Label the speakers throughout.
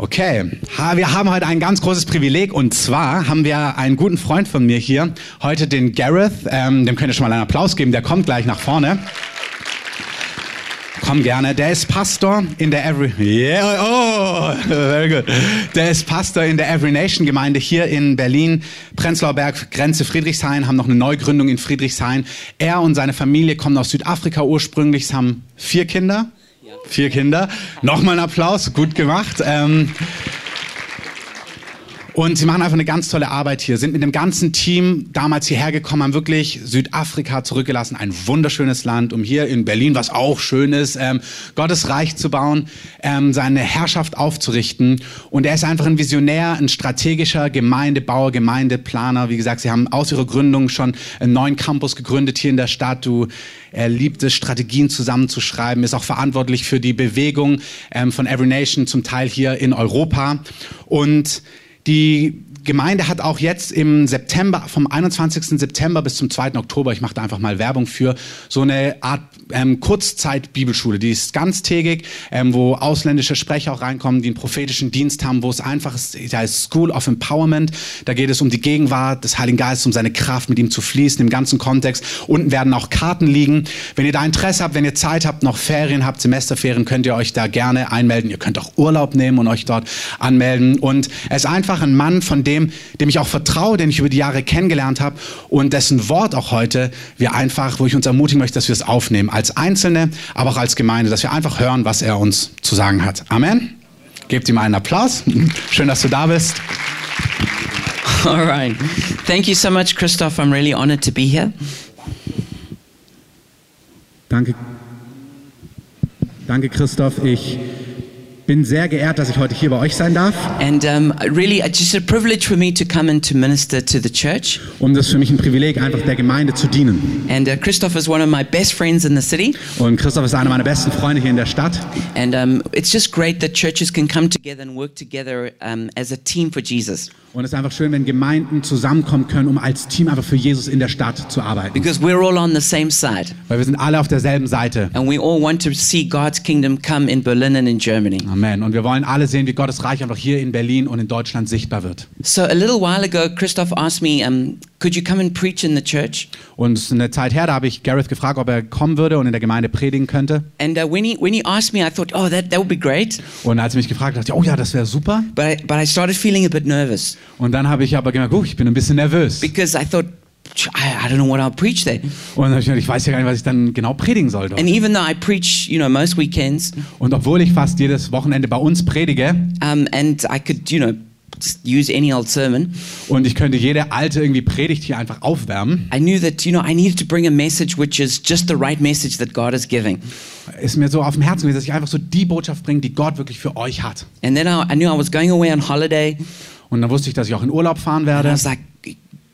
Speaker 1: Okay, ha, wir haben heute ein ganz großes Privileg und zwar haben wir einen guten Freund von mir hier, heute den Gareth, ähm, dem könnt ihr schon mal einen Applaus geben, der kommt gleich nach vorne. Komm gerne. Der ist Pastor in der Every. Yeah, oh, very good. Der ist Pastor in der Every Nation Gemeinde hier in Berlin, Prenzlauer Berg, Grenze Friedrichshain, haben noch eine Neugründung in Friedrichshain. Er und seine Familie kommen aus Südafrika ursprünglich, haben vier Kinder. Vier Kinder. Nochmal ein Applaus, gut gemacht. Ähm, und sie machen einfach eine ganz tolle Arbeit hier, sind mit dem ganzen Team damals hierher gekommen, haben wirklich Südafrika zurückgelassen, ein wunderschönes Land, um hier in Berlin, was auch schön ist, ähm, Gottes Reich zu bauen, ähm, seine Herrschaft aufzurichten. Und er ist einfach ein Visionär, ein strategischer Gemeindebauer, Gemeindeplaner. Wie gesagt, sie haben aus ihrer Gründung schon einen neuen Campus gegründet hier in der Stadt. Du, er liebt es, Strategien zusammenzuschreiben, ist auch verantwortlich für die Bewegung ähm, von Every Nation, zum Teil hier in Europa. Und die Gemeinde hat auch jetzt im September, vom 21. September bis zum 2. Oktober, ich mache da einfach mal Werbung für, so eine Art ähm, Kurzzeit-Bibelschule. Die ist ganztägig, ähm, wo ausländische Sprecher auch reinkommen, die einen prophetischen Dienst haben, wo es einfach ist, da ist School of Empowerment. Da geht es um die Gegenwart des Heiligen Geistes, um seine Kraft, mit ihm zu fließen, im ganzen Kontext. Unten werden auch Karten liegen. Wenn ihr da Interesse habt, wenn ihr Zeit habt, noch Ferien habt, Semesterferien, könnt ihr euch da gerne einmelden. Ihr könnt auch Urlaub nehmen und euch dort anmelden. Und er ist einfach ein Mann, von dem dem, ich auch vertraue, den ich über die Jahre kennengelernt habe und dessen Wort auch heute wir einfach, wo ich uns ermutigen möchte, dass wir es aufnehmen, als Einzelne, aber auch als Gemeinde, dass wir einfach hören, was er uns zu sagen hat. Amen. Gebt ihm einen Applaus. Schön, dass du da bist.
Speaker 2: All right. Thank you so much, Christoph. I'm really honored to be here.
Speaker 1: Danke. Danke, Christoph. Ich bin sehr geehrt, dass ich heute hier bei euch sein darf.
Speaker 2: And um, really, it's just a privilege for me to come and to minister to the church.
Speaker 1: Und das ist für mich ein Privileg, einfach der Gemeinde zu dienen.
Speaker 2: And uh, Christoph is one of my best friends in the city.
Speaker 1: Und Christoph ist einer meiner besten Freunde hier in der Stadt.
Speaker 2: And um, it's just great that churches can come together and work together um, as a team for Jesus.
Speaker 1: Und es ist einfach schön, wenn Gemeinden zusammenkommen können, um als Team einfach für Jesus in der Stadt zu arbeiten.
Speaker 2: Because we're all on the same side.
Speaker 1: Weil wir sind alle auf derselben Seite.
Speaker 2: And we all want to see God's kingdom come in Berlin and in Germany.
Speaker 1: Amen. Und wir wollen alle sehen, wie Gottes Reich einfach hier in Berlin und in Deutschland sichtbar wird.
Speaker 2: So a little while ago, Christoph asked me, um, could you come and preach in the church?
Speaker 1: Und eine Zeit her, da habe ich Gareth gefragt, ob er kommen würde und in der Gemeinde predigen könnte.
Speaker 2: And uh, when he when he asked me, I thought, oh, that that would be great.
Speaker 1: Und als er mich gefragt hat, dachte ich, oh ja, das wäre super.
Speaker 2: But I, but I started feeling a bit nervous
Speaker 1: Und dann habe ich aber gemerkt, oh, ich bin ein bisschen nervös.
Speaker 2: because I thought, I, don't know what I'll preach there.
Speaker 1: Und ich weiß ja gar nicht, was ich dann genau predigen soll. dort.
Speaker 2: And even though I preach, you know, most weekends,
Speaker 1: Und obwohl ich fast jedes Wochenende bei uns predige
Speaker 2: um, and I could, you know, use any old sermon,
Speaker 1: und ich könnte jede alte irgendwie Predigt hier einfach aufwärmen,
Speaker 2: I knew that, you know, I needed to bring a message which is just the right message that God is giving.
Speaker 1: ist mir so auf dem Herzen gewesen, dass ich einfach so die Botschaft bringe, die Gott wirklich für euch hat.
Speaker 2: And then I, I knew I was going away on holiday.
Speaker 1: Und dann wusste ich, dass ich auch in Urlaub fahren
Speaker 2: And I
Speaker 1: werde.
Speaker 2: was like,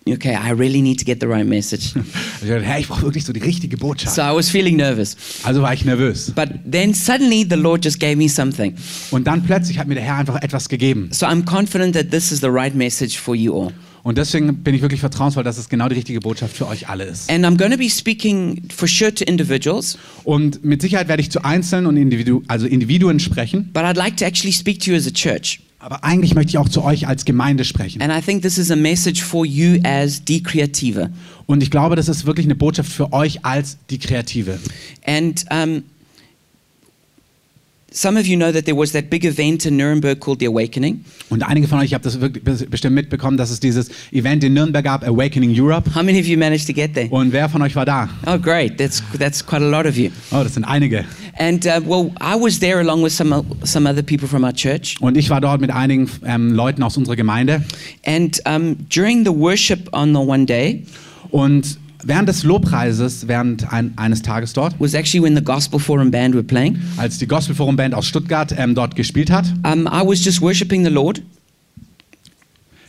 Speaker 2: okay, I really need to get the right message.
Speaker 1: Ich dachte, hey, ich brauche wirklich so die richtige Botschaft.
Speaker 2: So I was feeling nervous.
Speaker 1: Also war ich nervös.
Speaker 2: But then suddenly the Lord just gave me something.
Speaker 1: Und dann plötzlich hat mir der Herr einfach etwas gegeben.
Speaker 2: So I'm confident that this is the right message for you all.
Speaker 1: Und deswegen bin ich wirklich vertrauensvoll, dass es genau die richtige Botschaft für euch alle ist.
Speaker 2: And I'm going to be speaking for sure to individuals,
Speaker 1: Und mit Sicherheit werde ich zu Einzelnen und Individu also Individuen sprechen.
Speaker 2: but I'd like to actually speak to you as a church.
Speaker 1: Aber eigentlich möchte ich auch zu euch als Gemeinde sprechen.
Speaker 2: And I think this is a message for you as Die Kreative.
Speaker 1: Und ich glaube, das ist wirklich eine Botschaft für euch als die Kreative.
Speaker 2: And um, some of you know that there was that big event in Nuremberg called The Awakening.
Speaker 1: Und einige von euch habt das bestimmt mitbekommen, dass es dieses Event in Nürnberg gab, Awakening Europe.
Speaker 2: How many of you managed to get there?
Speaker 1: Und wer von euch war da?
Speaker 2: Oh, great. That's, that's quite a lot of you.
Speaker 1: Oh, das sind einige.
Speaker 2: And uh, well, I was there along with some, some other people from our church.
Speaker 1: Und ich war dort mit einigen ähm, Leuten aus unserer Gemeinde.
Speaker 2: And um, during the worship on the one day
Speaker 1: Und während des Lobpreises, während ein, eines Tages dort,
Speaker 2: was actually when the Gospel Forum Band were playing.
Speaker 1: als die Gospel Forum Band aus Stuttgart ähm, dort gespielt hat,
Speaker 2: Um, I was just worshiping the Lord,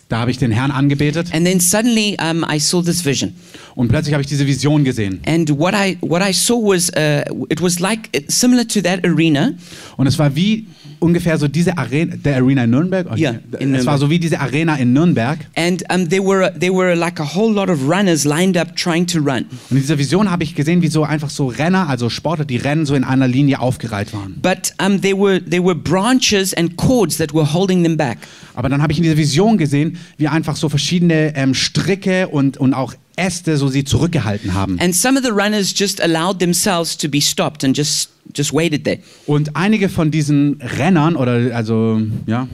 Speaker 1: Da habe ich den Herrn angebetet
Speaker 2: And then suddenly um, I saw this vision.
Speaker 1: und plötzlich habe ich diese Vision gesehen.
Speaker 2: And what I, what I saw was, uh, it was like, similar to that arena.
Speaker 1: Und es war wie ungefähr so diese Arena, der Arena in Nürnberg.
Speaker 2: Ja,
Speaker 1: es
Speaker 2: in
Speaker 1: war
Speaker 2: Nürnberg.
Speaker 1: so wie diese Arena in Nürnberg.
Speaker 2: And um, there, were, there were like a whole lot of runners lined up trying to run.
Speaker 1: Und in dieser Vision habe ich gesehen, wie so einfach so Renner, also Sportler, die rennen, so in einer Linie aufgereiht waren.
Speaker 2: But um, there, were, there were branches and cords that were holding them back.
Speaker 1: Aber dann habe ich in dieser Vision gesehen, wie einfach so verschiedene ähm, Stricke und, und auch Äste so sie zurückgehalten haben.
Speaker 2: And some of the runners just allowed themselves to be stopped and just, just waited there.
Speaker 1: Und einige von diesen Rennern oder also ja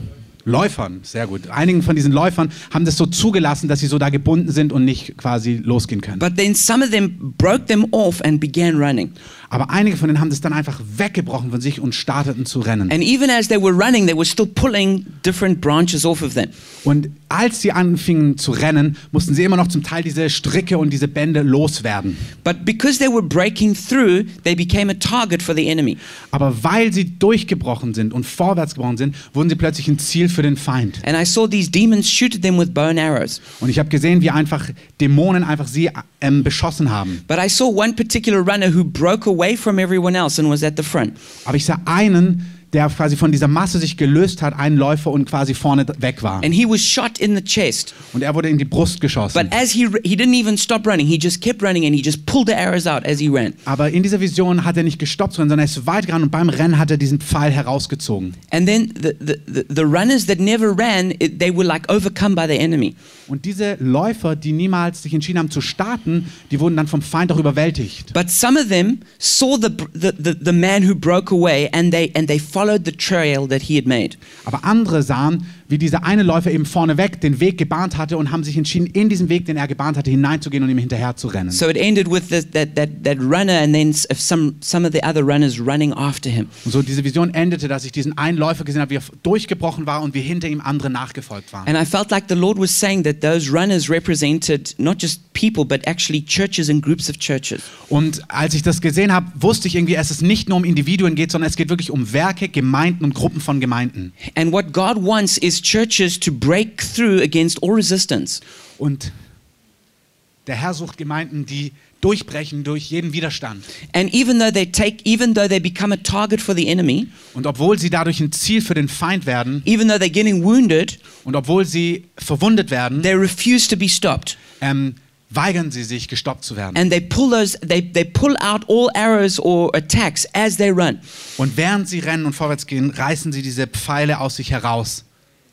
Speaker 1: Läufern, sehr gut. Einigen von diesen Läufern haben das so zugelassen, dass sie so da gebunden sind und nicht quasi losgehen können.
Speaker 2: But then some of them broke them off and began running.
Speaker 1: Aber einige von denen haben das dann einfach weggebrochen von sich und starteten zu rennen.
Speaker 2: And even as they were running, they were still pulling different branches off of them.
Speaker 1: Und als sie anfingen zu rennen, mussten sie immer noch zum Teil diese Stricke und diese Bände loswerden.
Speaker 2: But because they were breaking through, they became a target for the enemy.
Speaker 1: Aber weil sie durchgebrochen sind und vorwärts gebrochen sind, wurden sie plötzlich ein Ziel für den Feind.
Speaker 2: And I saw these demons shoot at them with bow and arrows.
Speaker 1: Und ich habe gesehen, wie einfach Dämonen einfach sie ähm, beschossen haben.
Speaker 2: But I saw one particular runner who broke away from everyone else and was at the front.
Speaker 1: Aber ich sah einen, der quasi von dieser Masse sich gelöst hat, einen Läufer und quasi vorne weg war.
Speaker 2: And he was shot in the chest.
Speaker 1: Und er wurde in die Brust geschossen.
Speaker 2: But as he he didn't even stop running, he just kept running and he just pulled the arrows out as he ran.
Speaker 1: Aber in dieser Vision hat er nicht gestoppt, sondern er ist weit gegangen und beim Rennen hat er diesen Pfeil herausgezogen.
Speaker 2: And then the, the, the, the runners that never ran, it, they were like overcome by the enemy.
Speaker 1: Und diese Läufer, die niemals sich entschieden haben zu starten, die wurden dann vom Feind auch überwältigt.
Speaker 2: But some of them saw the, the, the, the man who broke away and they, and they followed the trail that he had made.
Speaker 1: Aber andere sahen, wie dieser eine Läufer eben vorneweg den Weg gebahnt hatte und haben sich entschieden, in diesen Weg, den er gebahnt hatte, hineinzugehen und ihm hinterher zu rennen.
Speaker 2: So it ended with this, that, that, that runner and then some, some of the other runners running after him.
Speaker 1: Und so diese Vision endete, dass ich diesen einen Läufer gesehen habe, wie er durchgebrochen war und wie hinter ihm andere nachgefolgt waren.
Speaker 2: And I felt like the Lord was saying that those runners represented not just people, but actually churches and groups of churches.
Speaker 1: Und als ich das gesehen habe, wusste ich irgendwie, dass es nicht nur um Individuen geht, sondern es geht wirklich um Werke, Gemeinden und Gruppen von Gemeinden.
Speaker 2: And what God wants is churches to break through against all resistance.
Speaker 1: Und der Herr sucht Gemeinden, die durchbrechen durch jeden Widerstand.
Speaker 2: And even though they take, even though they become a target for the enemy,
Speaker 1: Und obwohl sie dadurch ein Ziel für den Feind werden
Speaker 2: even though they're getting wounded,
Speaker 1: und obwohl sie verwundet werden,
Speaker 2: they refuse to be stopped.
Speaker 1: ähm, weigern sie sich, gestoppt zu werden.
Speaker 2: And they pull those, they, they pull out all arrows or attacks as they run.
Speaker 1: Und während sie rennen und vorwärts gehen, reißen sie diese Pfeile aus sich heraus.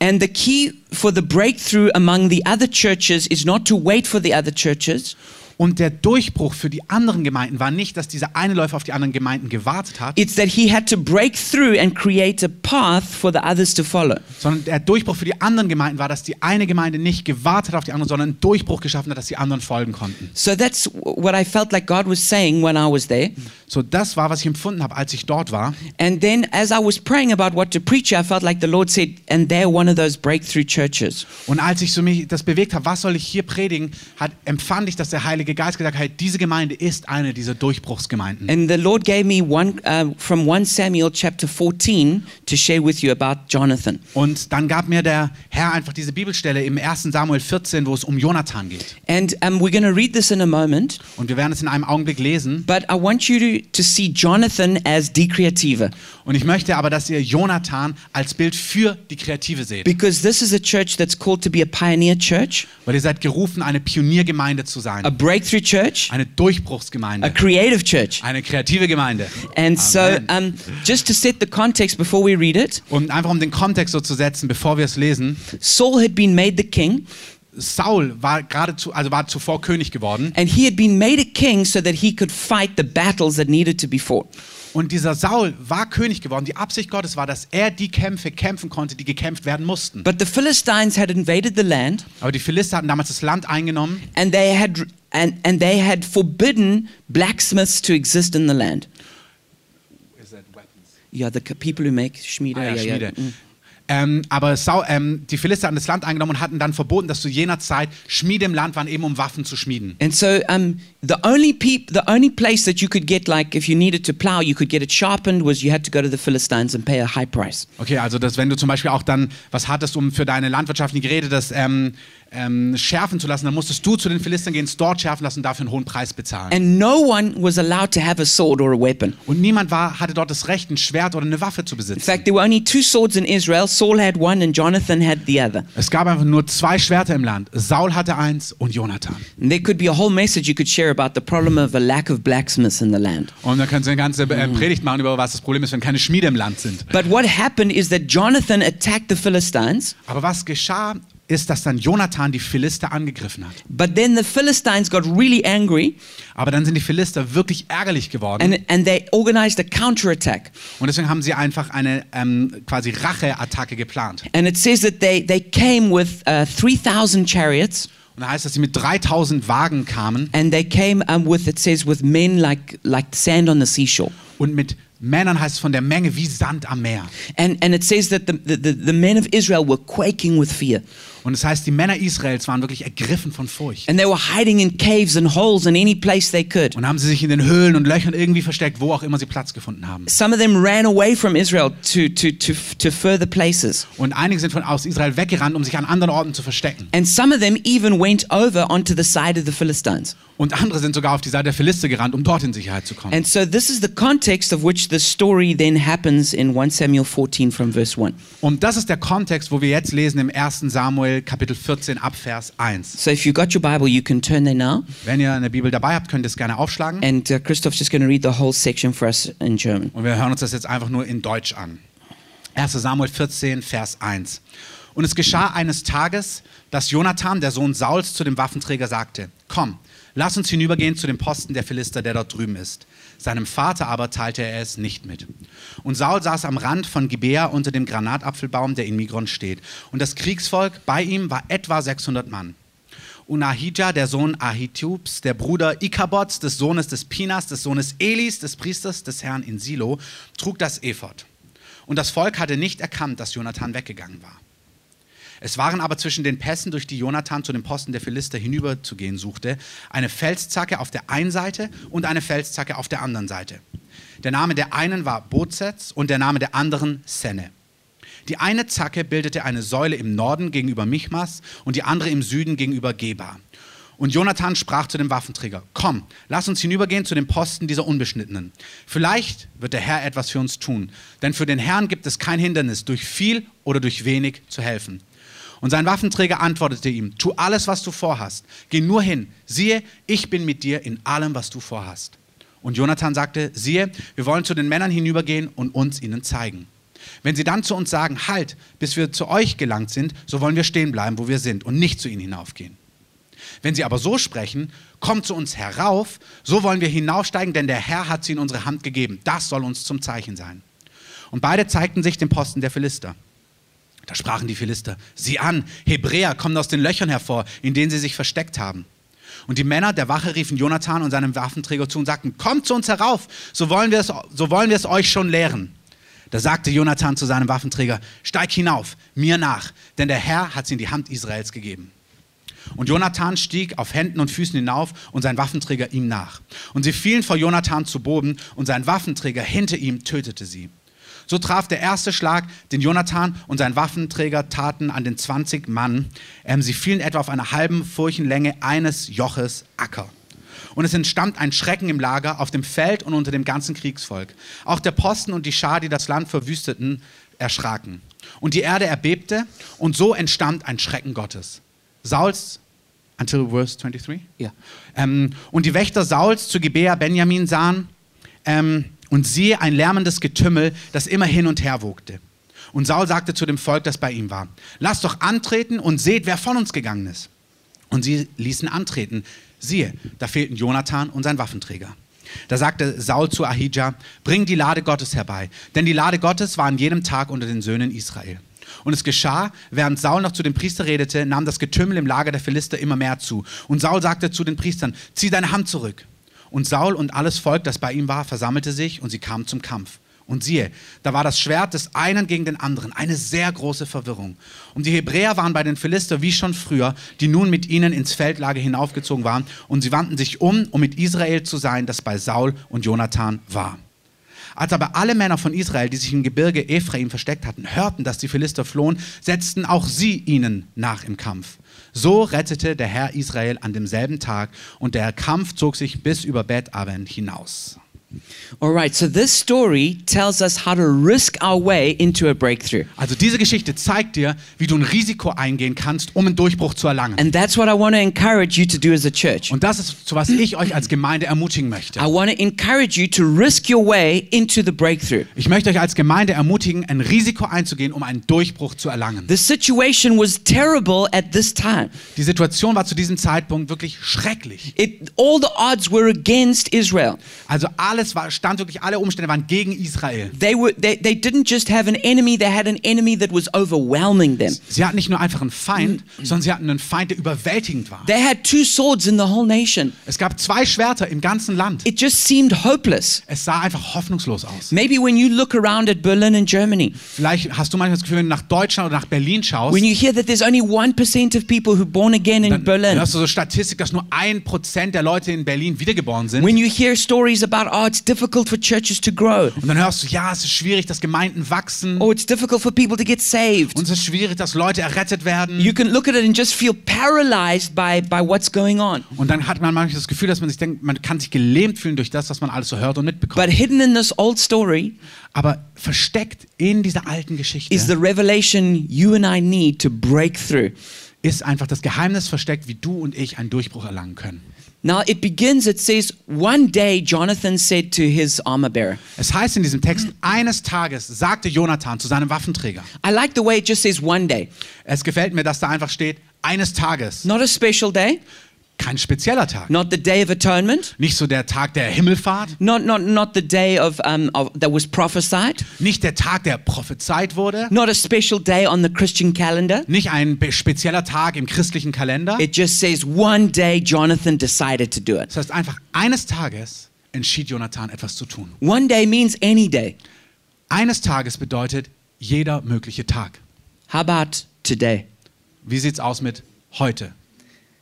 Speaker 2: And the key for the breakthrough among the other churches is not to wait for the other churches,
Speaker 1: Und der Durchbruch für die anderen Gemeinden war nicht, dass dieser eine Läufer auf die anderen Gemeinden gewartet hat,
Speaker 2: it's that he had to break through and create a path for the others to follow.
Speaker 1: sondern der Durchbruch für die anderen Gemeinden war, dass die eine Gemeinde nicht gewartet hat auf die andere, sondern einen Durchbruch geschaffen hat, dass die anderen folgen konnten.
Speaker 2: So that's what I felt like God was saying when I was there.
Speaker 1: So, das war, was ich empfunden habe, als ich dort war.
Speaker 2: And then as I was praying about what to preach, I felt like the Lord said, and they're one of those breakthrough churches.
Speaker 1: Und als ich so mich das bewegt habe, was soll ich hier predigen, hat, empfand ich, dass der Heilige Geist gesagt hat, diese Gemeinde ist eine dieser Durchbruchsgemeinden.
Speaker 2: And the Lord gave me one uh, from 1 Samuel chapter 14 to share with you about Jonathan.
Speaker 1: Und dann gab mir der Herr einfach diese Bibelstelle im 1. Samuel 14, wo es um Jonathan geht.
Speaker 2: And um, we're going to read this in a moment,
Speaker 1: Und wir werden es in einem Augenblick lesen.
Speaker 2: but I want you to, to see Jonathan as die Kreative
Speaker 1: Und ich möchte aber, dass ihr Jonathan als Bild für die Kreative seht.
Speaker 2: because this is a church that's called to be a pioneer church,
Speaker 1: Weil ihr seid gerufen, eine Pioniergemeinde zu
Speaker 2: a
Speaker 1: sein.
Speaker 2: Breakthrough church,
Speaker 1: Eine
Speaker 2: a
Speaker 1: Durchbruchsgemeinde.
Speaker 2: creative church.
Speaker 1: Eine kreative Gemeinde.
Speaker 2: And so,
Speaker 1: Amen.
Speaker 2: um, just to set the context before we read it,
Speaker 1: Und einfach um den Kontext so zu setzen, bevor wir es lesen.
Speaker 2: Saul had been made the king,
Speaker 1: Saul war geradezu, also war zuvor König geworden.
Speaker 2: and he had been made a king so that he could fight the battles that needed to be fought.
Speaker 1: Und dieser Saul war König geworden. Die Absicht Gottes war, dass er die Kämpfe kämpfen konnte, die gekämpft werden mussten.
Speaker 2: But the Philistines had invaded the land,
Speaker 1: Aber die Philister hatten damals das Land eingenommen
Speaker 2: and they had and, and they had forbidden blacksmiths to exist in the land. Yeah, the people who make Schmiede.
Speaker 1: Ah, ja,
Speaker 2: yeah, yeah.
Speaker 1: Schmiede.
Speaker 2: Mm.
Speaker 1: Ähm, aber Sau ähm, die Philister hatten das Land eingenommen und hatten dann verboten, dass zu jener Zeit Schmiede im Land waren, eben um Waffen zu schmieden.
Speaker 2: And so um, the only peop- the only place that you could get like if you needed to plow, you could get it sharpened was you had to go to the Philistines and pay a high price.
Speaker 1: Okay, also dass wenn du zum Beispiel auch dann was hattest, um für deine landwirtschaftlichen Geräte das ähm, ähm, schärfen zu lassen, dann musstest du zu den Philistern gehen, es dort schärfen lassen und dafür einen hohen Preis bezahlen.
Speaker 2: And no one was allowed to have a sword or a weapon.
Speaker 1: Und niemand war, hatte dort das Recht, ein Schwert oder eine Waffe zu
Speaker 2: In
Speaker 1: besitzen.
Speaker 2: fact, there were only two swords in Israel. Saul had one and Jonathan had the other.
Speaker 1: Es gab einfach nur zwei Schwerter im Land. Saul hatte eins und Jonathan.
Speaker 2: And there could be a whole message you could share about the problem of a lack of blacksmiths in the land.
Speaker 1: Und dann kannst du eine ganze äh, Predigt machen über was das Problem ist, wenn keine Schmiede im Land sind.
Speaker 2: But what happened is that Jonathan attacked the Philistines,
Speaker 1: Aber was geschah, ist, dass dann Jonathan die Philister angegriffen hat.
Speaker 2: but then the Philistines got really angry
Speaker 1: Aber dann sind die Philister wirklich ärgerlich geworden.
Speaker 2: and, and they organized a counterattack.
Speaker 1: Und deswegen haben sie einfach eine ähm, quasi Racheattacke geplant.
Speaker 2: And it says that they, they came with uh, 3,000 chariots
Speaker 1: Und da heißt, dass sie mit 3000 Wagen kamen
Speaker 2: and they came um, with, it says, with men like, like sand on the seashore.
Speaker 1: und mit Männern heißt es von der Menge wie Sand am Meer.
Speaker 2: And, and it says that the, the, the, the men of Israel were quaking with fear.
Speaker 1: Und es heißt, die Männer Israels waren wirklich ergriffen von Furcht.
Speaker 2: And they were hiding in caves and holes in any place they could.
Speaker 1: Und haben sie sich in den Höhlen und Löchern irgendwie versteckt, wo auch immer sie Platz gefunden haben.
Speaker 2: Some of them ran away from Israel to, to, to, to further places.
Speaker 1: Und einige sind von aus Israel weggerannt, um sich an anderen Orten zu verstecken.
Speaker 2: And some of them even went over onto the side of the Philistines.
Speaker 1: Und andere sind sogar auf die Seite der Philister gerannt, um dort in Sicherheit zu kommen.
Speaker 2: And so this is the context of which the story then happens in 1 Samuel 14 from verse 1.
Speaker 1: Und das ist der Kontext, wo wir jetzt lesen im 1. Samuel Kapitel 14 ab Vers 1.
Speaker 2: So if you've got your Bible, you can turn there now.
Speaker 1: Wenn ihr eine Bibel dabei habt, könnt ihr es gerne aufschlagen.
Speaker 2: And uh, Christoph's just going to read the whole section for us in German.
Speaker 1: Und wir hören uns das jetzt einfach nur in Deutsch an. 1. Samuel 14, Vers 1. Und es geschah eines Tages, dass Jonathan, der Sohn Sauls, zu dem Waffenträger sagte, komm, lass uns hinübergehen zu dem Posten der Philister, der dort drüben ist. Seinem Vater aber teilte er es nicht mit. Und Saul saß am Rand von Gibea unter dem Granatapfelbaum, der in Migron steht. Und das Kriegsvolk bei ihm war etwa 600 Mann. Und Ahijah, der Sohn Ahitubs, der Bruder Ikabots, des Sohnes des Pinas, des Sohnes Elis, des Priesters des Herrn in Silo, trug das Ephod. Und das Volk hatte nicht erkannt, dass Jonathan weggegangen war. Es waren aber zwischen den Pässen, durch die Jonathan zu den Posten der Philister hinüberzugehen suchte, eine Felszacke auf der einen Seite und eine Felszacke auf der anderen Seite. Der Name der einen war Bozez und der Name der anderen Senne. Die eine Zacke bildete eine Säule im Norden gegenüber Michmas und die andere im Süden gegenüber Geba. Und Jonathan sprach zu dem Waffenträger, komm, lass uns hinübergehen zu den Posten dieser Unbeschnittenen. Vielleicht wird der Herr etwas für uns tun, denn für den Herrn gibt es kein Hindernis, durch viel oder durch wenig zu helfen. Und sein Waffenträger antwortete ihm, tu alles, was du vorhast, geh nur hin, siehe, ich bin mit dir in allem, was du vorhast. Und Jonathan sagte, siehe, wir wollen zu den Männern hinübergehen und uns ihnen zeigen. Wenn sie dann zu uns sagen, halt, bis wir zu euch gelangt sind, so wollen wir stehen bleiben, wo wir sind und nicht zu ihnen hinaufgehen. Wenn sie aber so sprechen, kommt zu uns herauf, so wollen wir hinaufsteigen, denn der Herr hat sie in unsere Hand gegeben. Das soll uns zum Zeichen sein. Und beide zeigten sich dem Posten der Philister. Da sprachen die Philister, sieh an, Hebräer kommen aus den Löchern hervor, in denen sie sich versteckt haben. Und die Männer der Wache riefen Jonathan und seinem Waffenträger zu und sagten, kommt zu uns herauf, so wollen wir es, so wollen wir es euch schon lehren. Da sagte Jonathan zu seinem Waffenträger, steig hinauf, mir nach, denn der Herr hat sie in die Hand Israels gegeben. Und Jonathan stieg auf Händen und Füßen hinauf und sein Waffenträger ihm nach. Und sie fielen vor Jonathan zu Boden und sein Waffenträger hinter ihm tötete sie. So traf der erste Schlag den Jonathan und sein Waffenträger taten an den 20 Mann. Ähm, sie fielen etwa auf einer halben Furchenlänge eines Joches Acker. Und es entstand ein Schrecken im Lager, auf dem Feld und unter dem ganzen Kriegsvolk. Auch der Posten und die Schar, die das Land verwüsteten, erschraken. Und die Erde erbebte und so entstand ein Schrecken Gottes. Sauls, until verse 23?
Speaker 2: Ja.
Speaker 1: Ähm, und die Wächter Sauls zu Gebea Benjamin sahen ähm, und siehe ein lärmendes Getümmel, das immer hin und her wogte. Und Saul sagte zu dem Volk, das bei ihm war, lasst doch antreten und seht, wer von uns gegangen ist. Und sie ließen antreten. Siehe, da fehlten Jonathan und sein Waffenträger. Da sagte Saul zu Ahijah, bring die Lade Gottes herbei, denn die Lade Gottes war an jedem Tag unter den Söhnen Israel. Und es geschah, während Saul noch zu dem Priester redete, nahm das Getümmel im Lager der Philister immer mehr zu. Und Saul sagte zu den Priestern, zieh deine Hand zurück. Und Saul und alles Volk, das bei ihm war, versammelte sich und sie kamen zum Kampf. Und siehe, da war das Schwert des einen gegen den anderen, eine sehr große Verwirrung. Und die Hebräer waren bei den Philister wie schon früher, die nun mit ihnen ins Feldlager hinaufgezogen waren, und sie wandten sich um, um mit Israel zu sein, das bei Saul und Jonathan war. Als aber alle Männer von Israel, die sich im Gebirge Ephraim versteckt hatten, hörten, dass die Philister flohen, setzten auch sie ihnen nach im Kampf. So rettete der Herr Israel an demselben Tag, und der Kampf zog sich bis über Beth Aven hinaus.
Speaker 2: All right, so this story tells us how to risk our way into a breakthrough.
Speaker 1: Also diese Geschichte zeigt dir, wie du ein Risiko eingehen kannst, um einen Durchbruch zu erlangen.
Speaker 2: And that's what I want to encourage you to do as a church.
Speaker 1: Und das ist, zu was ich euch als Gemeinde ermutigen möchte.
Speaker 2: I want to encourage you to risk your way into the breakthrough.
Speaker 1: Ich möchte euch als Gemeinde ermutigen, ein Risiko einzugehen, um einen Durchbruch zu erlangen.
Speaker 2: The situation was terrible at this time.
Speaker 1: Die Situation war zu diesem Zeitpunkt wirklich schrecklich.
Speaker 2: It, all the odds were against Israel.
Speaker 1: Also alles war, stand wirklich, alle Umstände waren gegen Israel.
Speaker 2: They were they, they didn't just have an enemy, they had an enemy that was overwhelming them.
Speaker 1: Sie hatten nicht nur einfach einen Feind, sondern sie hatten einen Feind, der überwältigend war.
Speaker 2: They had two swords in the whole nation.
Speaker 1: Es gab zwei Schwerter im ganzen Land.
Speaker 2: It just seemed hopeless.
Speaker 1: Es sah einfach hoffnungslos aus.
Speaker 2: Maybe when you look around at Berlin and Germany,
Speaker 1: Vielleicht hast du manchmal das Gefühl, wenn du nach Deutschland oder nach Berlin schaust,
Speaker 2: when you hear that there's only 1% of people who born again in
Speaker 1: dann
Speaker 2: Berlin,
Speaker 1: hast du so Statistik, dass nur ein Prozent der Leute in Berlin wiedergeboren sind.
Speaker 2: when you hear stories about, oh, it's difficult for churches to grow,
Speaker 1: Und dann hörst du, ja, es ist schwierig, dass Gemeinden wachsen.
Speaker 2: oh, it's difficult for people to get saved,
Speaker 1: Und es ist schwierig, dass Leute errettet werden.
Speaker 2: you can look at it and just feel paralyzed by, by what's going on.
Speaker 1: Und dann hat man manchmal das Gefühl, dass man sich denkt, man kann sich gelähmt fühlen durch das, was man alles so hört und mitbekommt.
Speaker 2: But hidden in this old story
Speaker 1: Aber versteckt in dieser alten Geschichte
Speaker 2: is the revelation you and I need to break through.
Speaker 1: ist einfach das Geheimnis versteckt, wie du und ich einen Durchbruch erlangen können.
Speaker 2: Now it begins, it says, one day Jonathan said to his armor bearer.
Speaker 1: Es heißt in diesem Text, eines Tages sagte Jonathan zu seinem Waffenträger.
Speaker 2: I like the way it just says one day.
Speaker 1: Es gefällt mir, dass da einfach steht, eines Tages.
Speaker 2: Not a special day,
Speaker 1: Kein spezieller Tag.
Speaker 2: not the day of atonement,
Speaker 1: Nicht so der Tag der Himmelfahrt,
Speaker 2: not, not, not the day of, um, of, that was prophesied,
Speaker 1: nicht der Tag, der prophezeit wurde,
Speaker 2: not a special day on the Christian calendar.
Speaker 1: nicht ein spezieller Tag im christlichen Kalender.
Speaker 2: It just says one day Jonathan decided to do it.
Speaker 1: Das heißt einfach, eines Tages entschied Jonathan etwas zu tun.
Speaker 2: One day means any day.
Speaker 1: Eines Tages bedeutet jeder mögliche Tag.
Speaker 2: How about today?
Speaker 1: Wie sieht's aus mit heute?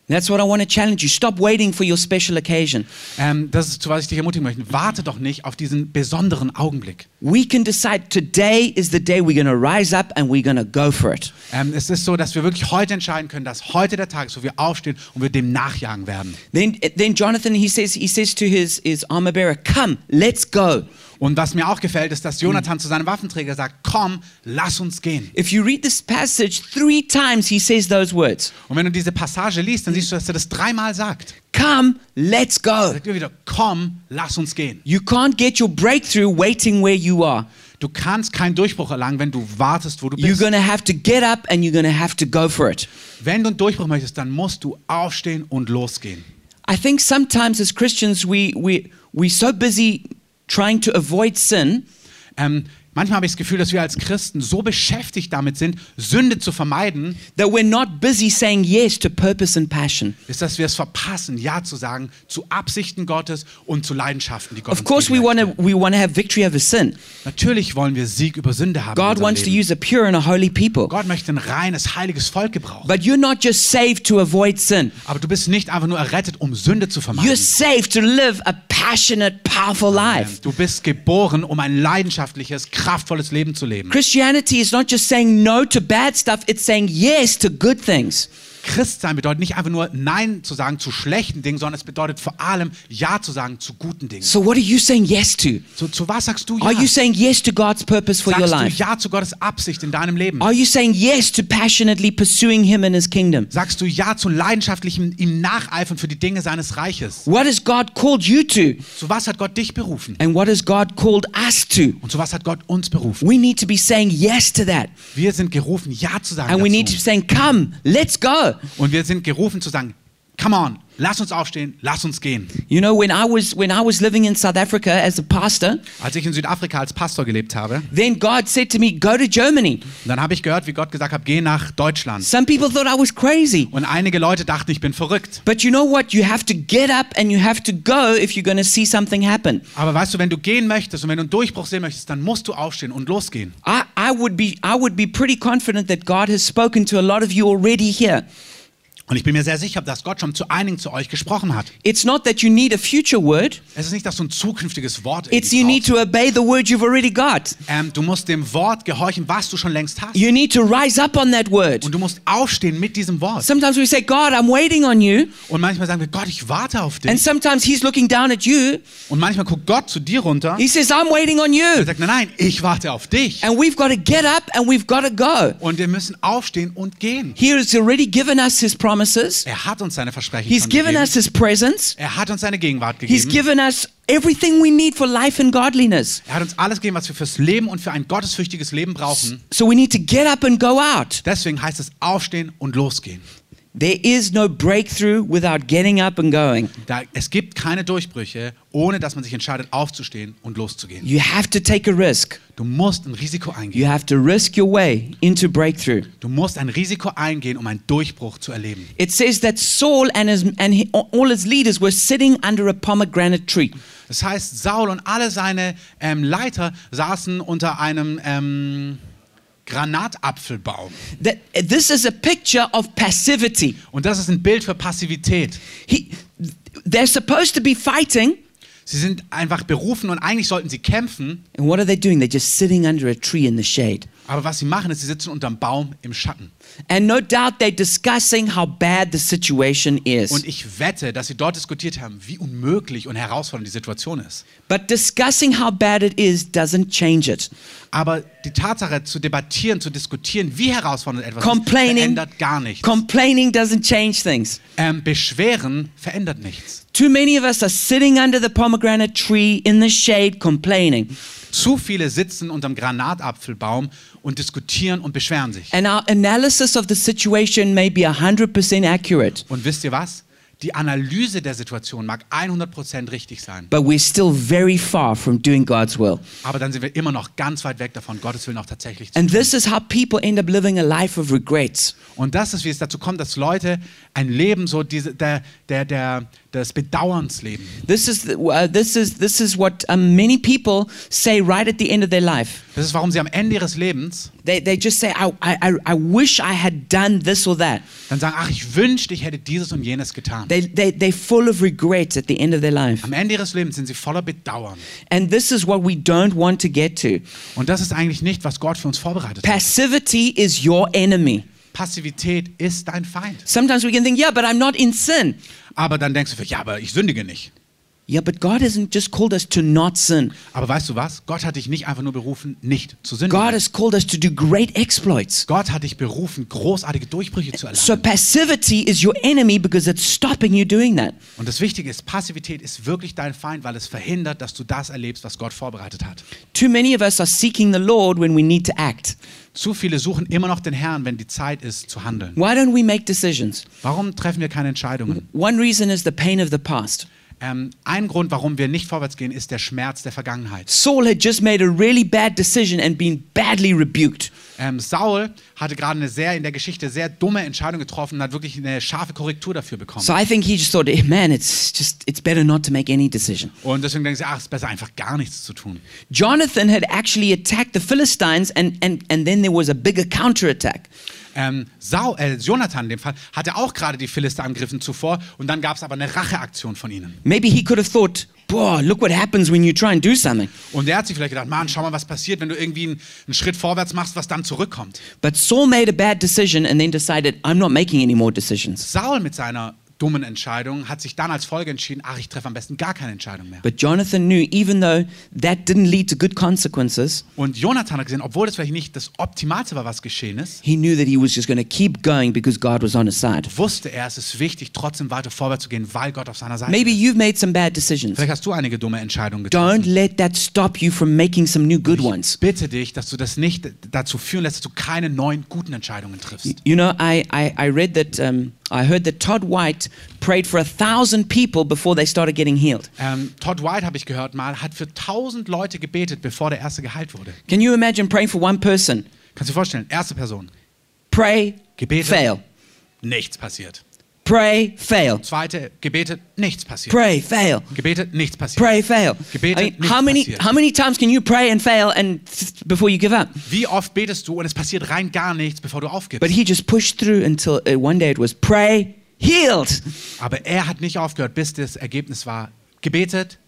Speaker 2: That's what I want to challenge you. Stop waiting for your special occasion.
Speaker 1: Ähm, das ist, zu was ich dich ermutigen möchte. Warte doch nicht auf diesen besonderen Augenblick.
Speaker 2: We can decide today is the day we're going to rise up and we're going to go for it.
Speaker 1: Ähm, es ist so, dass wir wirklich heute entscheiden können, dass heute der Tag ist, wo wir aufstehen und wir dem nachjagen werden.
Speaker 2: Then, then Jonathan he says he says to his his armor bearer, "Come, let's go."
Speaker 1: Und was mir auch gefällt, ist, dass Jonathan zu seinem Waffenträger sagt, komm, lass uns gehen.
Speaker 2: If you read this passage three times, he says those words:
Speaker 1: Und wenn du diese Passage liest, dann siehst du, dass er das dreimal sagt.
Speaker 2: "Come, let's go."
Speaker 1: Er sagt wieder, komm, lass uns gehen.
Speaker 2: You can't get your breakthrough waiting where you are.
Speaker 1: Du kannst keinen Durchbruch erlangen, wenn du wartest, wo du
Speaker 2: You're
Speaker 1: bist.
Speaker 2: going to have to get up and you're to have to go for it.
Speaker 1: Wenn du einen Durchbruch möchtest, dann musst du aufstehen und losgehen.
Speaker 2: I think sometimes as Christians we we we so busy trying to avoid sin
Speaker 1: Ähm, manchmal habe ich das Gefühl, dass wir als Christen so beschäftigt damit sind, Sünde zu vermeiden,
Speaker 2: that we're not busy saying yes to purpose and passion.
Speaker 1: ist, dass wir es verpassen, Ja zu sagen zu Absichten Gottes und zu Leidenschaften, die Gott
Speaker 2: Of
Speaker 1: uns
Speaker 2: course, we want to we want to have victory over sin.
Speaker 1: Natürlich wollen wir Sieg über Sünde haben. in
Speaker 2: God
Speaker 1: unserem
Speaker 2: wants to
Speaker 1: Leben.
Speaker 2: use a pure and a holy people.
Speaker 1: Gott möchte ein reines, heiliges Volk gebrauchen.
Speaker 2: But you're not just saved to avoid sin.
Speaker 1: Aber du bist nicht einfach nur errettet, um Sünde zu vermeiden.
Speaker 2: You're saved to live a passionate, powerful life.
Speaker 1: Du bist geboren, um ein leidenschaftliches, kraftvolles Leben zu leben.
Speaker 2: Christianity is not just saying no to bad stuff, it's saying yes to good things.
Speaker 1: Christsein bedeutet nicht einfach nur Nein zu sagen zu schlechten Dingen, sondern es bedeutet vor allem Ja zu sagen zu guten Dingen.
Speaker 2: So, what are you saying yes to?
Speaker 1: Zu, zu was sagst du Ja?
Speaker 2: Are you saying yes to God's purpose for your
Speaker 1: Sagst du
Speaker 2: life?
Speaker 1: Ja zu Gottes Absicht in deinem Leben?
Speaker 2: Are you saying yes to passionately pursuing Him and His kingdom?
Speaker 1: Sagst du Ja zu leidenschaftlichem ihm Nacheifern für die Dinge seines Reiches?
Speaker 2: What has God called you to?
Speaker 1: Zu was hat Gott dich berufen?
Speaker 2: And what has God called us to?
Speaker 1: Und zu was hat Gott uns berufen?
Speaker 2: We need to be saying yes to that.
Speaker 1: Wir sind gerufen, Ja zu sagen
Speaker 2: And we need to be
Speaker 1: dazu.
Speaker 2: saying, come, let's go.
Speaker 1: Und wir sind gerufen zu sagen, come on, lass uns aufstehen, lass uns gehen.
Speaker 2: You know, when I was when I was living in South Africa as a pastor,
Speaker 1: Als ich in Südafrika als Pastor gelebt habe,
Speaker 2: then God said to me, "Go to Germany."
Speaker 1: dann habe ich gehört, wie Gott gesagt hat, geh nach Deutschland.
Speaker 2: Some people thought I was crazy.
Speaker 1: Und einige Leute dachten, ich bin verrückt.
Speaker 2: But you know what? You have to get up and you have to go if you're going to see something happen.
Speaker 1: Aber weißt du, wenn du gehen möchtest und wenn du einen Durchbruch sehen möchtest, dann musst du aufstehen und losgehen.
Speaker 2: I, I would be I would be pretty confident that God has spoken to a lot of you already here.
Speaker 1: Und ich bin mir sehr sicher, dass Gott schon zu einigen zu euch gesprochen hat.
Speaker 2: It's not that you need a future word.
Speaker 1: Es ist nicht, dass du ein zukünftiges Wort
Speaker 2: It's you need
Speaker 1: brauchst.
Speaker 2: to obey the word you've already got.
Speaker 1: ähm, Du musst dem Wort gehorchen, was du schon längst hast.
Speaker 2: You need to rise up on that word.
Speaker 1: Und du musst aufstehen mit diesem Wort.
Speaker 2: Sometimes we say, God, I'm waiting on you.
Speaker 1: Und manchmal sagen wir, Gott, ich warte auf
Speaker 2: And
Speaker 1: dich.
Speaker 2: sometimes He's looking down at you.
Speaker 1: Und manchmal guckt Gott zu dir runter
Speaker 2: He says, I'm waiting on
Speaker 1: und
Speaker 2: you.
Speaker 1: sagt, nein, nein, ich warte auf dich.
Speaker 2: And we've got to get up and we've got to go.
Speaker 1: Und wir müssen aufstehen und gehen.
Speaker 2: He has already given us His promises,
Speaker 1: Er hat uns seine Versprechen
Speaker 2: He's given
Speaker 1: gegeben.
Speaker 2: us His presence,
Speaker 1: Er hat uns seine Gegenwart
Speaker 2: He's
Speaker 1: gegeben.
Speaker 2: given us everything we need for life and godliness.
Speaker 1: Er hat uns alles gegeben, was wir fürs Leben und für ein gottesfürchtiges Leben brauchen.
Speaker 2: So we need to get up and go out.
Speaker 1: Deswegen heißt es aufstehen und losgehen.
Speaker 2: There is no breakthrough without getting up and going.
Speaker 1: Da, es gibt keine Durchbrüche, ohne dass man sich entscheidet, aufzustehen und loszugehen.
Speaker 2: You have to take a risk.
Speaker 1: Du musst ein Risiko eingehen.
Speaker 2: You have to risk your way into breakthrough.
Speaker 1: Du musst ein Risiko eingehen, um einen Durchbruch zu erleben.
Speaker 2: It says that Saul and, his, and he, all his leaders were sitting under a pomegranate tree.
Speaker 1: Das heißt, Saul und alle seine ähm, Leiter saßen unter einem ähm, Granatapfelbaum.
Speaker 2: That, this is a picture of passivity.
Speaker 1: Und das ist ein Bild für Passivität.
Speaker 2: He, they're supposed to be fighting,
Speaker 1: Sie sind einfach berufen und eigentlich sollten sie kämpfen,
Speaker 2: and what are they doing? They're just sitting under a tree in the shade.
Speaker 1: aber was sie machen, ist, sie sitzen unterm Baum im Schatten.
Speaker 2: And no doubt they're discussing how bad the situation is.
Speaker 1: Und ich wette, dass sie dort diskutiert haben, wie unmöglich und herausfordernd die Situation ist.
Speaker 2: But discussing how bad it is doesn't change it.
Speaker 1: Aber die Tatsache zu debattieren, zu diskutieren, wie herausfordernd etwas ist, verändert gar nichts.
Speaker 2: complaining doesn't change things.
Speaker 1: ähm, Beschweren verändert nichts.
Speaker 2: Too many of us are sitting under the pomegranate tree in the shade complaining.
Speaker 1: Zu viele sitzen unterm Granatapfelbaum und diskutieren und beschweren sich.
Speaker 2: And our analysis of the situation may be 100% accurate,
Speaker 1: Und wisst ihr was? Die Analyse der Situation mag 100% richtig sein,
Speaker 2: but we're still very far from doing God's will.
Speaker 1: aber dann sind wir immer noch ganz weit weg davon, Gottes Willen auch tatsächlich zu
Speaker 2: And
Speaker 1: tun.
Speaker 2: this is how people end up living a life of regrets.
Speaker 1: Und das ist, wie es dazu kommt, dass Leute ein Leben so diese, der, der, der, des Bedauerns leben.
Speaker 2: This is, uh, this is, this is what um, many people say right at the end of their life.
Speaker 1: Das ist, warum sie am Ende ihres Lebens
Speaker 2: They, they just say, I, I, I wish I had done this or that.
Speaker 1: dann sagen, ach, ich wünschte, ich hätte dieses und jenes getan.
Speaker 2: They, they, they're full of regrets at the end of their life.
Speaker 1: Am Ende ihres Lebens sind sie voller Bedauern.
Speaker 2: And this is what we don't want to get to.
Speaker 1: Und das ist eigentlich nicht, was Gott für uns vorbereitet hat.
Speaker 2: Passivity is your enemy.
Speaker 1: Passivität ist dein Feind.
Speaker 2: Sometimes we can think, yeah, but I'm not in sin.
Speaker 1: Aber dann denkst du, ja, aber ich sündige nicht.
Speaker 2: Yeah, but God hasn't just called us to not sin.
Speaker 1: Aber weißt du was? Gott hat dich nicht einfach nur berufen, nicht zu sündigen.
Speaker 2: God has called us to do great exploits.
Speaker 1: Gott hat dich berufen, großartige Durchbrüche zu erlangen.
Speaker 2: So passivity is your enemy because it's stopping you doing that.
Speaker 1: Und das Wichtige ist, Passivität ist wirklich dein Feind, weil es verhindert, dass du das erlebst, was Gott vorbereitet hat.
Speaker 2: Too many of us are seeking the Lord when we need to act.
Speaker 1: Zu viele suchen immer noch den Herrn, wenn die Zeit ist, zu handeln.
Speaker 2: Why don't we make decisions?
Speaker 1: Warum treffen wir keine Entscheidungen?
Speaker 2: One reason is the pain of the past.
Speaker 1: Ähm, ein Grund, warum wir nicht vorwärts gehen, ist der Schmerz der Vergangenheit.
Speaker 2: Saul had just made a really bad decision and been badly rebuked.
Speaker 1: Ähm, Saul hatte gerade eine sehr in der Geschichte sehr dumme Entscheidung getroffen und hat wirklich eine scharfe Korrektur dafür bekommen.
Speaker 2: So I think he just thought, "Eh, man, it's just it's better not to make any decision.
Speaker 1: Und deswegen denken sie, ach, es ist besser einfach gar nichts zu tun.
Speaker 2: Jonathan had actually attacked the Philistines and, and, and then there was a bigger counterattack.
Speaker 1: Ähm, Sau, äh, Jonathan in dem Fall hatte auch gerade die Philister angegriffen zuvor und dann gab es aber eine Racheaktion von ihnen.
Speaker 2: Maybe he could have thought, boy, look what happens when you try and do something.
Speaker 1: Und er hat sich vielleicht gedacht, Mann, schau mal, was passiert, wenn du irgendwie einen, einen Schritt vorwärts machst, was dann zurückkommt.
Speaker 2: But Saul made a bad decision and then decided, I'm not making any more decisions.
Speaker 1: Saul mit seiner dummen Entscheidung hat sich dann als Folge entschieden, ach, ich treffe am besten gar keine Entscheidung mehr.
Speaker 2: But Jonathan knew, even though that didn't lead to good consequences,
Speaker 1: Und Jonathan hat gesehen, obwohl das vielleicht nicht das Optimalste war, was geschehen ist,
Speaker 2: he knew that he was just going to keep going because God was on his side.
Speaker 1: wusste er, es ist wichtig, trotzdem weiter vorwärts zu gehen, weil Gott auf seiner Seite
Speaker 2: Maybe
Speaker 1: ist.
Speaker 2: you've made some bad decisions.
Speaker 1: Vielleicht hast du einige dumme Entscheidungen
Speaker 2: Don't
Speaker 1: getroffen.
Speaker 2: let that stop you from making some new good
Speaker 1: Ich
Speaker 2: ones.
Speaker 1: bitte dich, dass du das nicht dazu führen lässt, dass du keine neuen guten Entscheidungen triffst.
Speaker 2: You know, I, I, I read that, um, I heard that Todd White prayed for a thousand people before they started getting healed.
Speaker 1: Ähm, Todd White, habe ich gehört mal, hat für tausend Leute gebetet, bevor der erste geheilt wurde.
Speaker 2: Can you imagine praying for one person?
Speaker 1: Kannst du dir vorstellen, erste Person,
Speaker 2: Pray,
Speaker 1: gebetet,
Speaker 2: fail.
Speaker 1: nichts passiert.
Speaker 2: Pray, fail.
Speaker 1: Zweite, gebetet, nichts passiert.
Speaker 2: Pray, fail.
Speaker 1: Gebetet, nichts passiert.
Speaker 2: Pray, fail.
Speaker 1: Gebetet,
Speaker 2: I mean,
Speaker 1: nichts
Speaker 2: how many
Speaker 1: passiert.
Speaker 2: how many times can you pray and fail and before you give up?
Speaker 1: Wie oft betest du und es passiert rein gar nichts, bevor du aufgibst?
Speaker 2: But he just pushed through until uh, one day it was pray, healed.
Speaker 1: Aber er hat nicht aufgehört, bis das Ergebnis war, gebetet,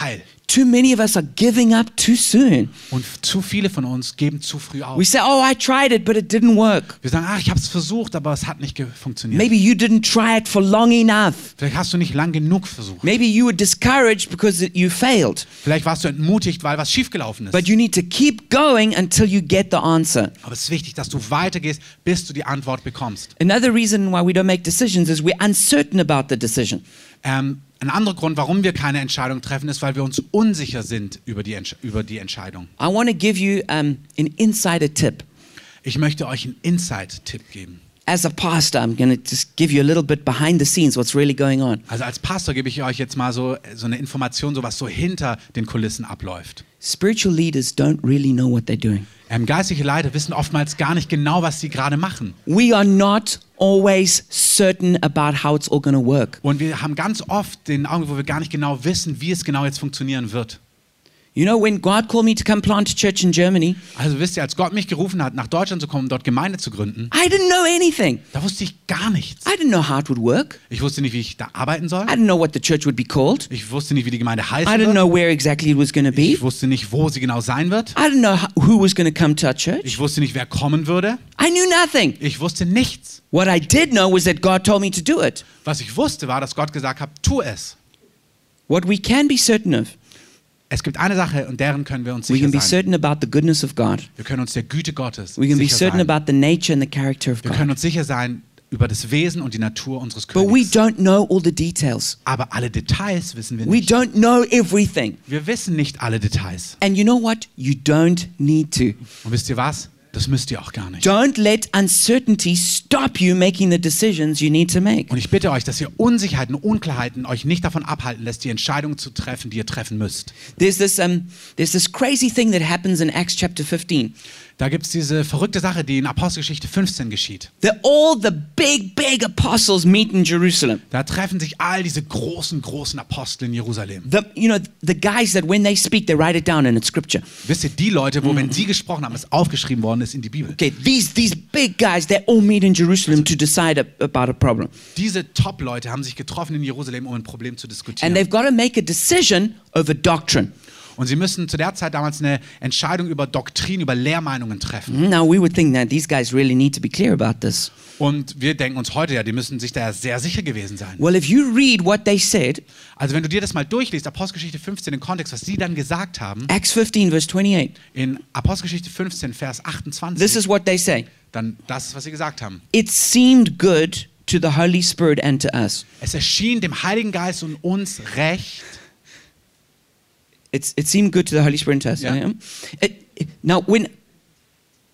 Speaker 1: heil.
Speaker 2: Too many of us are giving up too soon.
Speaker 1: Und zu viele von uns geben zu früh auf.
Speaker 2: We say, "Oh, I tried it, but it didn't work."
Speaker 1: Wir sagen, ach, ich habe es versucht, aber es hat nicht funktioniert.
Speaker 2: Maybe you didn't try it for long enough.
Speaker 1: Vielleicht hast du nicht lang genug versucht.
Speaker 2: Maybe you were discouraged because you failed.
Speaker 1: Vielleicht warst du entmutigt, weil was schiefgelaufen ist.
Speaker 2: But you need to keep going until you get the answer.
Speaker 1: aber es ist wichtig, dass du weitergehst, bis du die Antwort bekommst.
Speaker 2: Another reason why we don't make decisions is we're uncertain about the decision.
Speaker 1: Ähm, ein anderer Grund, warum wir keine Entscheidung treffen, ist, weil wir uns unsicher sind über die, Entsch über die Entscheidung.
Speaker 2: I want to give you um, an insider tip.
Speaker 1: Ich möchte euch einen Insight-Tipp geben.
Speaker 2: As a pastor, I'm going to just give you a little bit behind the scenes what's really going on.
Speaker 1: Also als Pastor gebe ich euch jetzt mal so, so eine Information, so was so hinter den Kulissen abläuft.
Speaker 2: Spiritual leaders don't really know what they're doing.
Speaker 1: Ähm, geistliche Leiter wissen oftmals gar nicht genau, was sie gerade machen.
Speaker 2: We are not always certain about how it's all going to work.
Speaker 1: Und wir haben ganz oft den Augenblick, wo wir gar nicht genau wissen, wie es genau jetzt funktionieren wird.
Speaker 2: You know, when God called me to come plant a church in Germany,
Speaker 1: Also wisst ihr, als Gott mich gerufen hat, nach Deutschland zu kommen, dort Gemeinde zu gründen,
Speaker 2: I didn't know anything.
Speaker 1: da wusste ich gar nichts.
Speaker 2: I didn't know how it would work.
Speaker 1: Ich wusste nicht, wie ich da arbeiten soll.
Speaker 2: I didn't know what the church would be called.
Speaker 1: Ich wusste nicht, wie die Gemeinde
Speaker 2: I
Speaker 1: heißen
Speaker 2: didn't
Speaker 1: wird.
Speaker 2: know where exactly it was going to be.
Speaker 1: Ich wusste nicht, wo sie genau sein wird.
Speaker 2: I didn't know ho- who was going to come to our church.
Speaker 1: Ich wusste nicht, wer kommen würde.
Speaker 2: I knew nothing.
Speaker 1: Ich wusste nichts.
Speaker 2: What I did know was that God told me to do it.
Speaker 1: Was ich wusste, war, dass Gott gesagt hat, tu es.
Speaker 2: What we can be certain of,
Speaker 1: Es gibt eine Sache, und deren können wir uns
Speaker 2: we
Speaker 1: sicher
Speaker 2: can be
Speaker 1: sein.
Speaker 2: certain about the goodness of God.
Speaker 1: Wir können uns der Güte Gottes
Speaker 2: We can be
Speaker 1: sicher
Speaker 2: certain
Speaker 1: sein.
Speaker 2: about the nature and the character of
Speaker 1: Wir können
Speaker 2: God.
Speaker 1: uns sicher sein über das Wesen und die Natur unseres
Speaker 2: But we
Speaker 1: Königs.
Speaker 2: don't know all the details.
Speaker 1: Aber alle Details wissen wir
Speaker 2: We
Speaker 1: nicht.
Speaker 2: don't know everything.
Speaker 1: Wir wissen nicht alle Details.
Speaker 2: And you know what? You don't need to.
Speaker 1: Und wisst ihr was? Das müsst ihr auch gar nicht.
Speaker 2: Don't let uncertainty stop you making the decisions you need to make.
Speaker 1: Und ich bitte euch, dass ihr Unsicherheiten, Unklarheiten euch nicht davon abhalten lässt, die Entscheidungen zu treffen, die ihr treffen müsst.
Speaker 2: There's this, um, there's this crazy thing that happens in Acts chapter 15.
Speaker 1: Da gibt es diese verrückte Sache, die in Apostelgeschichte 15 geschieht.
Speaker 2: That all the big, big apostles meet in Jerusalem.
Speaker 1: Da treffen sich all diese großen, großen Apostel in Jerusalem.
Speaker 2: The, you know, the guys that when they speak, they write it down in scripture.
Speaker 1: Wisst ihr, die Leute, wo, wenn sie gesprochen haben, es aufgeschrieben worden ist in die Bibel.
Speaker 2: Okay, these, these big guys, they all meet in Jerusalem to decide about a problem.
Speaker 1: Diese Top-Leute haben sich getroffen in Jerusalem, um ein Problem zu
Speaker 2: And
Speaker 1: diskutieren.
Speaker 2: they've got to make a decision over doctrine.
Speaker 1: Und sie müssen zu der Zeit damals eine Entscheidung über Doktrin, über Lehrmeinungen treffen.
Speaker 2: Now, we would think that these guys really need to be clear about this.
Speaker 1: Und wir denken uns heute ja, die müssen sich da sehr sicher gewesen sein.
Speaker 2: Well, if you read what they said,
Speaker 1: Also wenn du dir das mal durchliest, Apostelgeschichte 15, den Kontext, was sie dann gesagt haben,
Speaker 2: Acts 15, verse 28,
Speaker 1: in Apostelgeschichte 15, Vers 28,
Speaker 2: this is what they say
Speaker 1: dann das ist, was sie gesagt haben.
Speaker 2: It seemed good to the Holy Spirit and to us.
Speaker 1: Es erschien dem Heiligen Geist und uns recht.
Speaker 2: It's, it seemed good to the Holy Spirit to us.
Speaker 1: Yeah.
Speaker 2: yeah? It- it- now, when,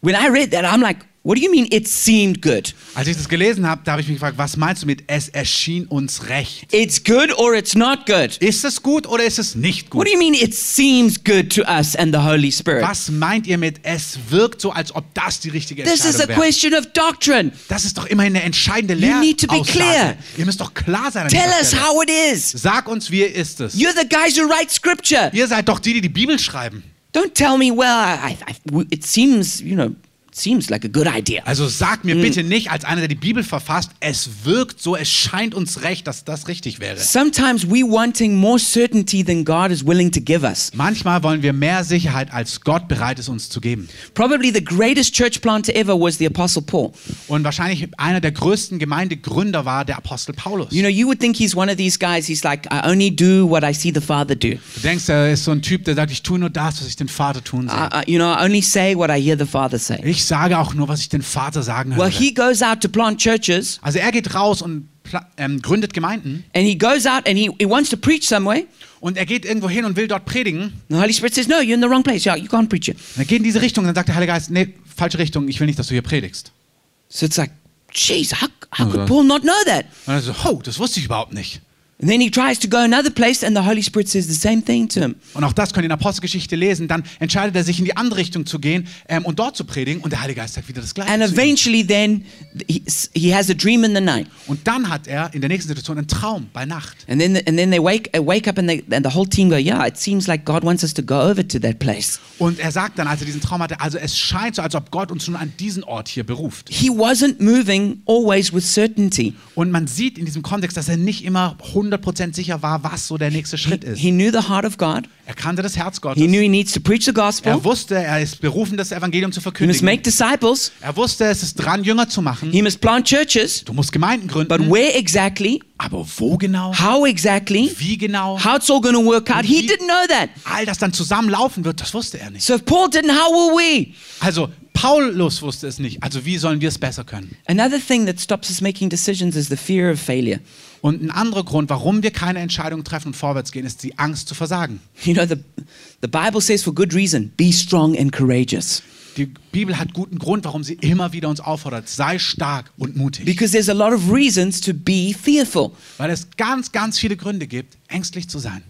Speaker 2: when I read that, I'm like, what do you mean it seemed good?
Speaker 1: Als ich das gelesen habe, da habe ich mich gefragt, was meinst du mit es erschien uns recht?
Speaker 2: It's good or it's not good?
Speaker 1: Ist es gut oder ist es nicht
Speaker 2: What
Speaker 1: gut?
Speaker 2: do you mean it seems good to us and the Holy Spirit?
Speaker 1: Was meint ihr mit es wirkt so, als ob das die richtige
Speaker 2: This is a
Speaker 1: Entscheidung wäre?
Speaker 2: question of doctrine.
Speaker 1: Das ist doch immerhin eine entscheidende
Speaker 2: You need to be clear.
Speaker 1: Ihr müsst doch klar sein
Speaker 2: Tell us
Speaker 1: Stelle.
Speaker 2: how it is.
Speaker 1: Sag uns, wie ist es?
Speaker 2: You're the guys who write scripture.
Speaker 1: Ihr seid doch die, die die Bibel schreiben.
Speaker 2: Don't tell me, well, I, I, it seems, you know, seems like a good idea.
Speaker 1: Also sag mir bitte nicht, als einer, der die Bibel verfasst, es wirkt so, es scheint uns recht, dass das richtig wäre.
Speaker 2: Sometimes we wanting more certainty than God is willing to give us.
Speaker 1: Manchmal wollen wir mehr Sicherheit, als Gott bereit ist, uns zu geben.
Speaker 2: Probably the greatest church planter ever was the Apostle Paul.
Speaker 1: Und wahrscheinlich einer der größten Gemeindegründer war der Apostel Paulus.
Speaker 2: You know, you would think he's one of these guys, he's like, I only do what I see the Father do.
Speaker 1: Du denkst, er ist so ein Typ, der sagt, ich tue nur das, was ich den Vater tun sehe.
Speaker 2: I, I, you know, I only say what I hear the Father say.
Speaker 1: Ich sage auch nur, was ich den Vater sagen
Speaker 2: Well,
Speaker 1: höre.
Speaker 2: he goes out to plant churches
Speaker 1: Also er geht raus und ähm, gründet Gemeinden
Speaker 2: and he goes out and he, he wants to preach somewhere.
Speaker 1: und er geht irgendwo hin und will dort predigen.
Speaker 2: The Holy Spirit says, No, you're in the wrong place. Yeah, you can't preach it.
Speaker 1: Und er geht in diese Richtung und dann sagt der Heilige Geist, nee, falsche Richtung, ich will nicht, dass du hier predigst.
Speaker 2: So it's like, geez, how, How could
Speaker 1: Also-
Speaker 2: Paul not know that?
Speaker 1: Und er so, oh, das wusste ich überhaupt nicht.
Speaker 2: And then he tries to go another place, and the Holy Spirit says the same thing to him.
Speaker 1: Und auch das könnt ihr in Apostelgeschichte lesen. Dann entscheidet er sich in die andere Richtung zu gehen ähm, und dort zu predigen. Und der Heilige Geist sagt wieder das Gleiche.
Speaker 2: And eventually, then he, he has a dream in the night.
Speaker 1: Und dann hat er in der nächsten Situation einen Traum bei Nacht.
Speaker 2: And then, and then they wake, uh, wake up, and, they, and the whole team go, Yeah, it seems like God wants us to go over to that place.
Speaker 1: Und er sagt dann, als er diesen Traum hatte, also es scheint so, als ob Gott uns nun an diesen Ort hier beruft.
Speaker 2: He wasn't moving always with certainty.
Speaker 1: Und man sieht in diesem Kontext, dass er nicht immer 100% sicher war, was so der nächste Schritt ist.
Speaker 2: He knew the heart of God.
Speaker 1: Er kannte das Herz
Speaker 2: He
Speaker 1: Gottes.
Speaker 2: knew he needs to preach the gospel.
Speaker 1: Er wusste, er ist berufen, das Evangelium zu
Speaker 2: He must
Speaker 1: verkündigen.
Speaker 2: make disciples.
Speaker 1: Er wusste, es ist dran, Jünger zu machen.
Speaker 2: He must plant churches.
Speaker 1: Du musst Gemeinden
Speaker 2: But
Speaker 1: gründen.
Speaker 2: where exactly?
Speaker 1: Aber wo genau?
Speaker 2: How exactly?
Speaker 1: Wie genau?
Speaker 2: How it's all going to work out? He didn't know that.
Speaker 1: All das dann zusammenlaufen wird, das wusste er nicht.
Speaker 2: So if Paul didn't, how will we?
Speaker 1: Also Paulus wusste es nicht. Also wie sollen wir es besser können?
Speaker 2: Another thing that stops us making decisions is the fear of failure.
Speaker 1: Und ein anderer Grund, warum wir keine Entscheidungen treffen und vorwärts gehen, ist die Angst zu versagen.
Speaker 2: You know, the, the Bible says for good reason be strong and courageous.
Speaker 1: Die Bibel hat guten Grund, warum sie immer wieder uns auffordert, sei stark und mutig.
Speaker 2: Because there's a lot of reasons to be fearful.
Speaker 1: Weil es ganz, ganz viele Gründe gibt, ängstlich zu sein.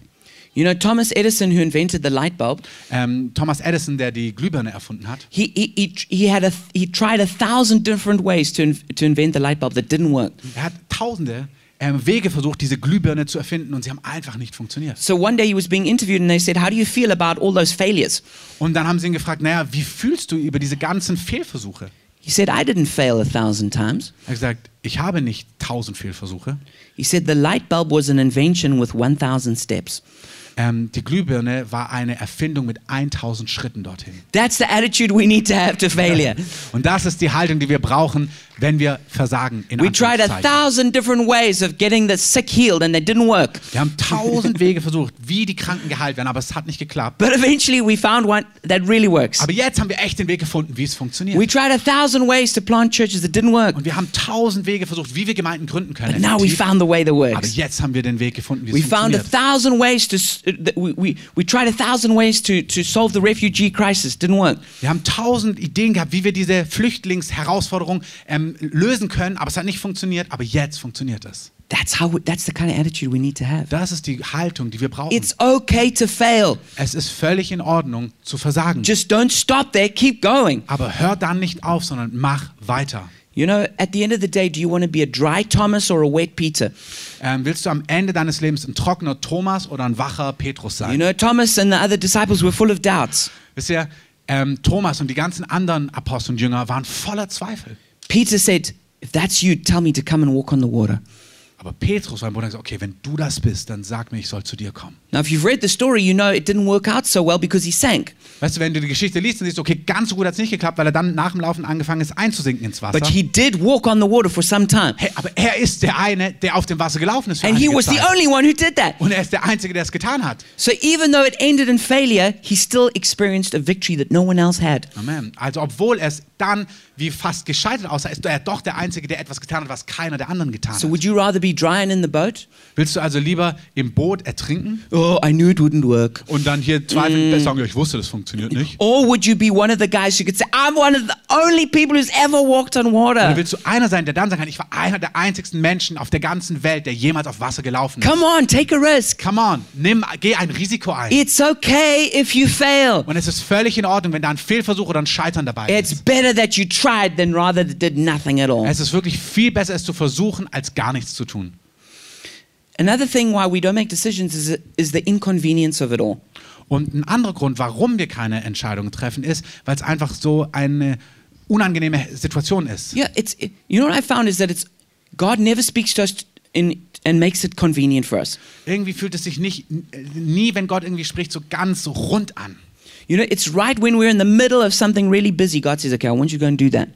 Speaker 2: You know, Thomas Edison, who invented the light bulb,
Speaker 1: Ähm, Thomas Edison, der die Glühbirne erfunden hat,
Speaker 2: he, he, he, had a, he tried a thousand different ways to, in- to invent the light bulb that didn't work.
Speaker 1: er hat tausende ähm, Wege versucht, diese Glühbirne zu erfinden und sie haben einfach nicht funktioniert.
Speaker 2: So one day he was being interviewed and they said, How do you feel about all those failures?
Speaker 1: Und dann haben sie ihn gefragt, naja, wie fühlst du über diese ganzen Fehlversuche?
Speaker 2: He said, I didn't fail a thousand times.
Speaker 1: Er hat gesagt, ich habe nicht tausend Fehlversuche.
Speaker 2: He said, The light bulb was an invention with 1,000 steps.
Speaker 1: Ähm, die Glühbirne war eine Erfindung mit 1000 Schritten dorthin.
Speaker 2: That's the attitude we need to have to failure.
Speaker 1: Und das ist die Haltung, die wir brauchen, wenn wir versagen. In
Speaker 2: We tried a thousand different ways of getting the sick healed and they didn't work.
Speaker 1: Wir haben tausend Wege versucht, wie die Kranken geheilt werden, aber es hat nicht geklappt.
Speaker 2: But eventually we found one that really works.
Speaker 1: Aber jetzt haben wir echt den Weg gefunden, wie es funktioniert.
Speaker 2: We tried a thousand ways to plant churches that didn't work.
Speaker 1: Und wir haben tausend Wege versucht, wie wir Gemeinden gründen können.
Speaker 2: But now we found the way that
Speaker 1: Aber
Speaker 2: works.
Speaker 1: jetzt haben wir den Weg gefunden, wie
Speaker 2: We
Speaker 1: es
Speaker 2: found a
Speaker 1: funktioniert.
Speaker 2: thousand ways to, uh, we, we, we tried a thousand ways to, to solve the refugee crisis. Didn't work.
Speaker 1: Wir haben tausend Ideen gehabt, wie wir diese Flüchtlingsherausforderung ähm, lösen können, aber es hat nicht funktioniert. Aber jetzt funktioniert es.
Speaker 2: That's how, that's the kind of attitude we need to have.
Speaker 1: Das ist die Haltung, die wir brauchen.
Speaker 2: It's okay to fail.
Speaker 1: es ist völlig in Ordnung zu versagen.
Speaker 2: Just don't stop there. Keep going.
Speaker 1: aber hör dann nicht auf, sondern mach weiter.
Speaker 2: You know, at the end of the day, do you want to be a dry Thomas or a wet Peter?
Speaker 1: Ähm, willst du am Ende deines Lebens ein trockener Thomas oder ein wacher Petrus sein?
Speaker 2: You know, Thomas and the other disciples were full of doubts.
Speaker 1: Wisst ihr, ähm, Thomas und die ganzen anderen Apostel und Jünger waren voller Zweifel.
Speaker 2: Peter said, If that's you, tell me to come and walk on the water.
Speaker 1: Aber Petrus, sein Bruder, hat gesagt, okay, wenn du das bist, dann sag mir, ich soll zu dir kommen.
Speaker 2: Now, if you've read the story, you know it didn't work out so well because he sank.
Speaker 1: Weißt du, wenn du die Geschichte liest, dann siehst du, okay, ganz so gut hat es nicht geklappt, weil er dann nach dem Laufen angefangen ist, einzusinken ins Wasser.
Speaker 2: But he did walk on the water for some time.
Speaker 1: Hey, aber er ist der eine, der auf dem Wasser gelaufen ist. Für
Speaker 2: And he was the
Speaker 1: Zeit.
Speaker 2: only one who did that.
Speaker 1: Und er ist der Einzige, der es getan hat.
Speaker 2: So even though it ended in failure, he still experienced a victory that no one else had.
Speaker 1: Amen. Also obwohl es dann wie fast gescheitert aussah, ist er doch der Einzige, der etwas getan hat, was keiner der anderen getan
Speaker 2: So
Speaker 1: hat.
Speaker 2: would you rather be drying in the boat?
Speaker 1: Willst du also lieber im Boot ertrinken
Speaker 2: Oh, I knew it wouldn't work.
Speaker 1: und dann hier
Speaker 2: Mm.
Speaker 1: zweifeln, sagen, ja, ich wusste, das funktioniert nicht?
Speaker 2: Or would you be one of the guys who could say, I'm one of the only people who's ever walked on
Speaker 1: Oder
Speaker 2: water?
Speaker 1: willst du einer sein, der dann sagen kann, ich war einer der einzigsten Menschen auf der ganzen Welt, der jemals auf Wasser gelaufen ist?
Speaker 2: Come on, take a risk.
Speaker 1: Come on, nimm, geh ein Risiko ein.
Speaker 2: It's okay if you fail.
Speaker 1: Und es ist völlig in Ordnung, wenn da ein Fehlversuch oder ein Scheitern dabei ist.
Speaker 2: It's better that you tried than rather that did nothing at all.
Speaker 1: Es ist wirklich viel besser, es zu versuchen, als gar nichts zu tun.
Speaker 2: Another thing why we don't make decisions is, is the inconvenience of it all.
Speaker 1: Und ein anderer Grund, warum wir keine Entscheidungen treffen, ist, weil es einfach so eine unangenehme Situation ist.
Speaker 2: Yeah, it's it, you know what I found is that it's God never speaks to us in and makes it convenient for us.
Speaker 1: Irgendwie fühlt es sich nicht, nie, wenn Gott irgendwie spricht, so ganz rund an.
Speaker 2: You know, it's right when we're in the middle of something really busy. God says, "Okay, I want you to go and do that."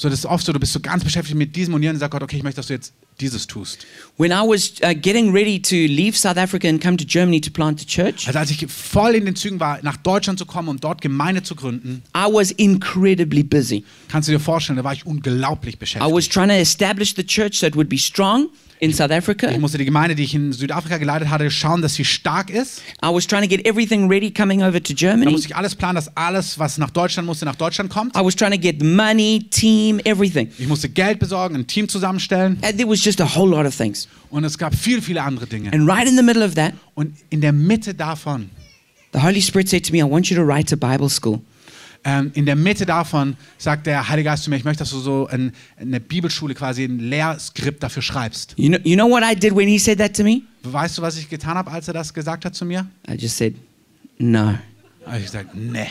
Speaker 1: So, das ist oft so, du bist so ganz beschäftigt mit diesem und jenem und sagst Gott, okay, ich möchte, dass du jetzt dieses tust.
Speaker 2: When I was uh, getting ready to leave South Africa and come to Germany to plant a church,
Speaker 1: Also als ich voll in den Zügen war, nach Deutschland zu kommen und dort Gemeinde zu gründen,
Speaker 2: I was incredibly busy.
Speaker 1: kannst du dir vorstellen, da war ich unglaublich
Speaker 2: I
Speaker 1: beschäftigt.
Speaker 2: was trying to establish the church it would be strong in South Africa.
Speaker 1: Ich musste die Gemeinde, die ich in Südafrika geleitet hatte, schauen, dass sie stark ist.
Speaker 2: I was trying to get everything ready coming over to
Speaker 1: Da
Speaker 2: Germany.
Speaker 1: musste ich alles planen, dass alles, was nach Deutschland musste, nach Deutschland kommt.
Speaker 2: I was trying to get money, team, team, everything.
Speaker 1: Ich musste Geld besorgen, ein Team zusammenstellen
Speaker 2: And there was just a whole lot of things.
Speaker 1: und es gab viel, viele andere Dinge.
Speaker 2: And right in the middle of that,
Speaker 1: Und in der Mitte davon,
Speaker 2: the Holy Spirit said to me, I want you to write a Bible school.
Speaker 1: ähm, in der Mitte davon sagt der Heilige Geist zu mir, ich möchte, dass du so ein, eine Bibelschule quasi ein Lehrskript dafür schreibst.
Speaker 2: You know, you know what I did when he said that to me?
Speaker 1: Weißt du, was ich getan habe, als er das gesagt hat zu mir?
Speaker 2: I just said, no.
Speaker 1: Ich gesagt, nee.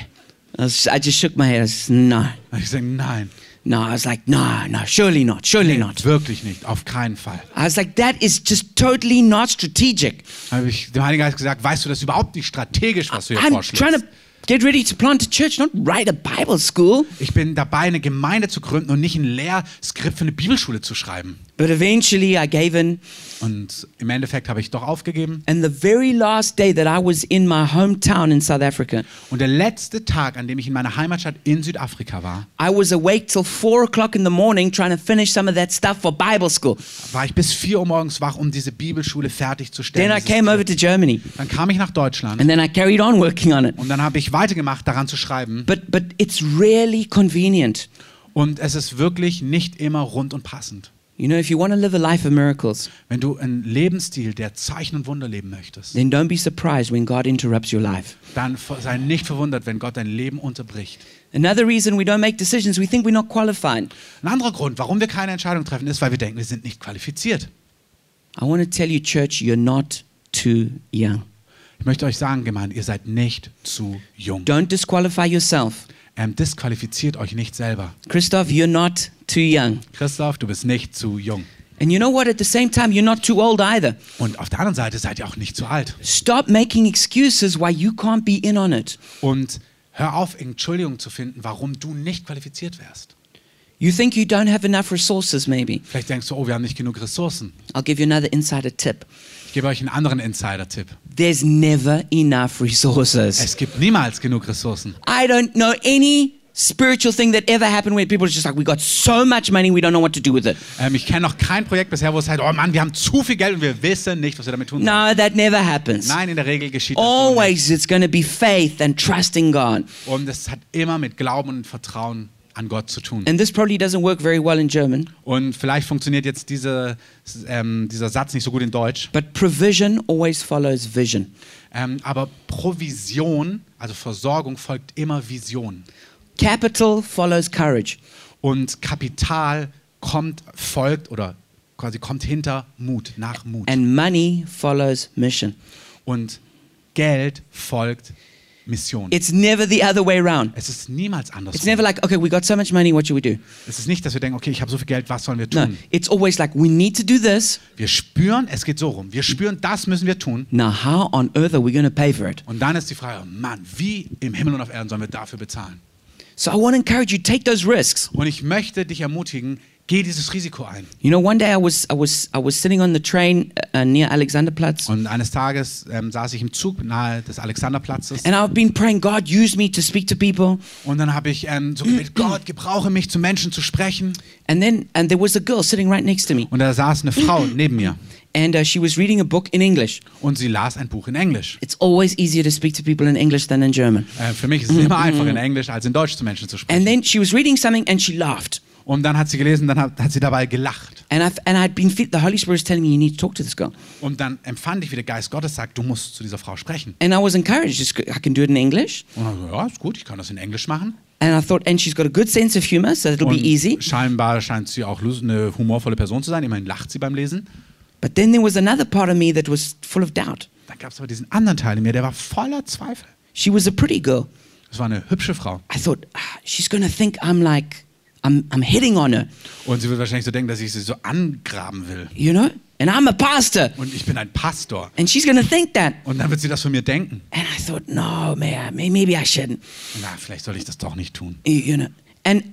Speaker 2: I, just shook my head. I said, no.
Speaker 1: Ich gesagt, nein,
Speaker 2: No, I was like, no, no, surely not, surely not.
Speaker 1: wirklich nicht, auf keinen Fall.
Speaker 2: I was like, that is just totally not strategic.
Speaker 1: Habe ich dem Heiligen Geist gesagt, weißt du, das überhaupt nicht strategisch, was du hier
Speaker 2: I'm
Speaker 1: vorschlägst.
Speaker 2: trying to get ready to plant a church, not write a Bible school.
Speaker 1: Ich bin dabei, eine Gemeinde zu gründen und nicht ein Lehrskript für eine Bibelschule zu schreiben.
Speaker 2: But eventually I gave in.
Speaker 1: Und im Endeffekt habe ich doch aufgegeben.
Speaker 2: And the very last day that I was in my hometown in South Africa,
Speaker 1: Und der letzte Tag, an dem ich in meiner Heimatstadt in Südafrika war,
Speaker 2: I was awake till four o'clock in the morning trying to finish some of that stuff for Bible school.
Speaker 1: war ich bis 4 Uhr morgens wach, um diese Bibelschule fertigzustellen.
Speaker 2: Then I came over to Germany
Speaker 1: Dann kam ich nach Deutschland
Speaker 2: and then I carried on working on it.
Speaker 1: und dann habe ich weitergemacht, daran zu schreiben.
Speaker 2: But, but it's really convenient.
Speaker 1: Und es ist wirklich nicht immer rund und passend.
Speaker 2: You know, if you want to live a life of miracles,
Speaker 1: Wenn du einen Lebensstil der Zeichen und Wunder leben möchtest,
Speaker 2: then don't be surprised when God interrupts your life.
Speaker 1: dann sei nicht verwundert, wenn Gott dein Leben unterbricht.
Speaker 2: Another reason we don't make decisions, we think we're not qualified.
Speaker 1: Ein anderer Grund, warum wir keine Entscheidung treffen, ist, weil wir denken, wir sind nicht qualifiziert.
Speaker 2: I want to tell you, church, you're not too young.
Speaker 1: Ich möchte euch sagen, Gemeinde, ihr seid nicht zu jung.
Speaker 2: Don't disqualify yourself.
Speaker 1: Ähm, disqualifiziert euch nicht selber.
Speaker 2: Christoph, you're not too young.
Speaker 1: Christoph, du bist nicht zu jung.
Speaker 2: And you know what? At the same time, you're not too old either.
Speaker 1: Und auf der anderen Seite seid ihr auch nicht zu alt.
Speaker 2: Stop making excuses why you can't be in on it.
Speaker 1: Und hör auf, Entschuldigungen zu finden, warum du nicht qualifiziert wärst.
Speaker 2: You think you don't have enough resources, maybe.
Speaker 1: Vielleicht denkst du, oh, wir haben nicht genug Ressourcen.
Speaker 2: I'll give you another insider tip.
Speaker 1: Ich gebe euch einen anderen Insider-Tipp.
Speaker 2: There's never enough resources.
Speaker 1: Es gibt niemals genug Ressourcen.
Speaker 2: I don't know any spiritual thing that ever happened where people are just like, we got so much money, we don't know what to do with it.
Speaker 1: Ähm, ich kenne noch kein Projekt bisher, wo es heißt, oh Mann, wir haben zu viel Geld und wir wissen nicht, was wir damit tun sollen.
Speaker 2: No, that never happens.
Speaker 1: Nein, in der Regel geschieht das so nicht.
Speaker 2: Always it's going to be faith and trusting God.
Speaker 1: Und es hat immer mit Glauben und Vertrauen an Gott zu tun.
Speaker 2: And this probably doesn't work very well in German,
Speaker 1: Und vielleicht funktioniert jetzt diese, ähm, dieser Satz nicht so gut in Deutsch.
Speaker 2: but provision always follows vision.
Speaker 1: Ähm, aber Provision, also Versorgung, folgt immer Vision.
Speaker 2: Capital follows courage.
Speaker 1: Und Kapital kommt, folgt oder quasi kommt hinter Mut, nach Mut.
Speaker 2: And money follows mission.
Speaker 1: Und Geld folgt Mission.
Speaker 2: It's never the other way around.
Speaker 1: Es ist niemals
Speaker 2: It's
Speaker 1: anders.
Speaker 2: never like, okay, we got so much money, what should we do?
Speaker 1: Es ist nicht, dass wir denken, okay, ich habe so viel Geld, was sollen wir
Speaker 2: No,
Speaker 1: tun?
Speaker 2: it's always like, we need to do this.
Speaker 1: Wir spüren, es geht so rum. Wir spüren, das müssen wir tun.
Speaker 2: Now, how on earth are we going to pay for it?
Speaker 1: Und dann ist die Frage, Mann, wie im Himmel und auf Erden sollen wir dafür bezahlen?
Speaker 2: So I want to encourage you, take those risks.
Speaker 1: Und ich möchte dich ermutigen, geh dieses Risiko ein.
Speaker 2: You know, one day I was, I was, I was sitting on the train uh, near Alexanderplatz,
Speaker 1: Und eines Tages ähm, saß ich im Zug nahe des Alexanderplatzes
Speaker 2: and I've been praying, God, use me to speak to people.
Speaker 1: und dann habe ich ähm, so gebetet, Gott, gebrauche mich, zu Menschen zu sprechen.
Speaker 2: And then, and there was a girl sitting right next to me,
Speaker 1: Und da saß eine Frau neben mir
Speaker 2: and uh, she was reading a book in English.
Speaker 1: und sie las ein Buch in Englisch.
Speaker 2: It's always easier to speak to people in English than in German.
Speaker 1: Äh, für mich ist es immer einfacher in Englisch als in Deutsch zu Menschen zu
Speaker 2: And
Speaker 1: sprechen.
Speaker 2: then she was reading something and she laughed.
Speaker 1: Und dann hat sie gelesen, dann hat, hat sie dabei gelacht.
Speaker 2: And, I've, and I'd been, fe- the Holy Spirit was telling me, you need to talk to this girl.
Speaker 1: Und dann empfand ich, wie der Geist Gottes sagt, du musst zu dieser Frau sprechen.
Speaker 2: And I was encouraged, I can do it in English.
Speaker 1: Und dann so, ja, ist gut, ich kann das in Englisch machen.
Speaker 2: And I thought, and she's got a good sense of humor, so it'll
Speaker 1: Und
Speaker 2: be easy.
Speaker 1: scheinbar scheint sie auch eine humorvolle Person zu sein. Immerhin lacht sie beim Lesen.
Speaker 2: But then there was another part of me that was full of doubt.
Speaker 1: Dann gab es aber diesen anderen Teil in mir, der war voller Zweifel.
Speaker 2: She was a pretty girl.
Speaker 1: Das war eine hübsche Frau.
Speaker 2: I thought, ah, she's to think I'm like, I'm, I'm hitting on her,
Speaker 1: Und sie wird wahrscheinlich so denken, dass ich sie so angraben will.
Speaker 2: you know? And I'm a pastor.
Speaker 1: Und ich bin ein Pastor.
Speaker 2: And she's to think that.
Speaker 1: Und dann wird sie das von mir denken.
Speaker 2: And I thought, no, man, may- maybe I shouldn't,
Speaker 1: Na, vielleicht soll ich das doch nicht tun.
Speaker 2: you know. And,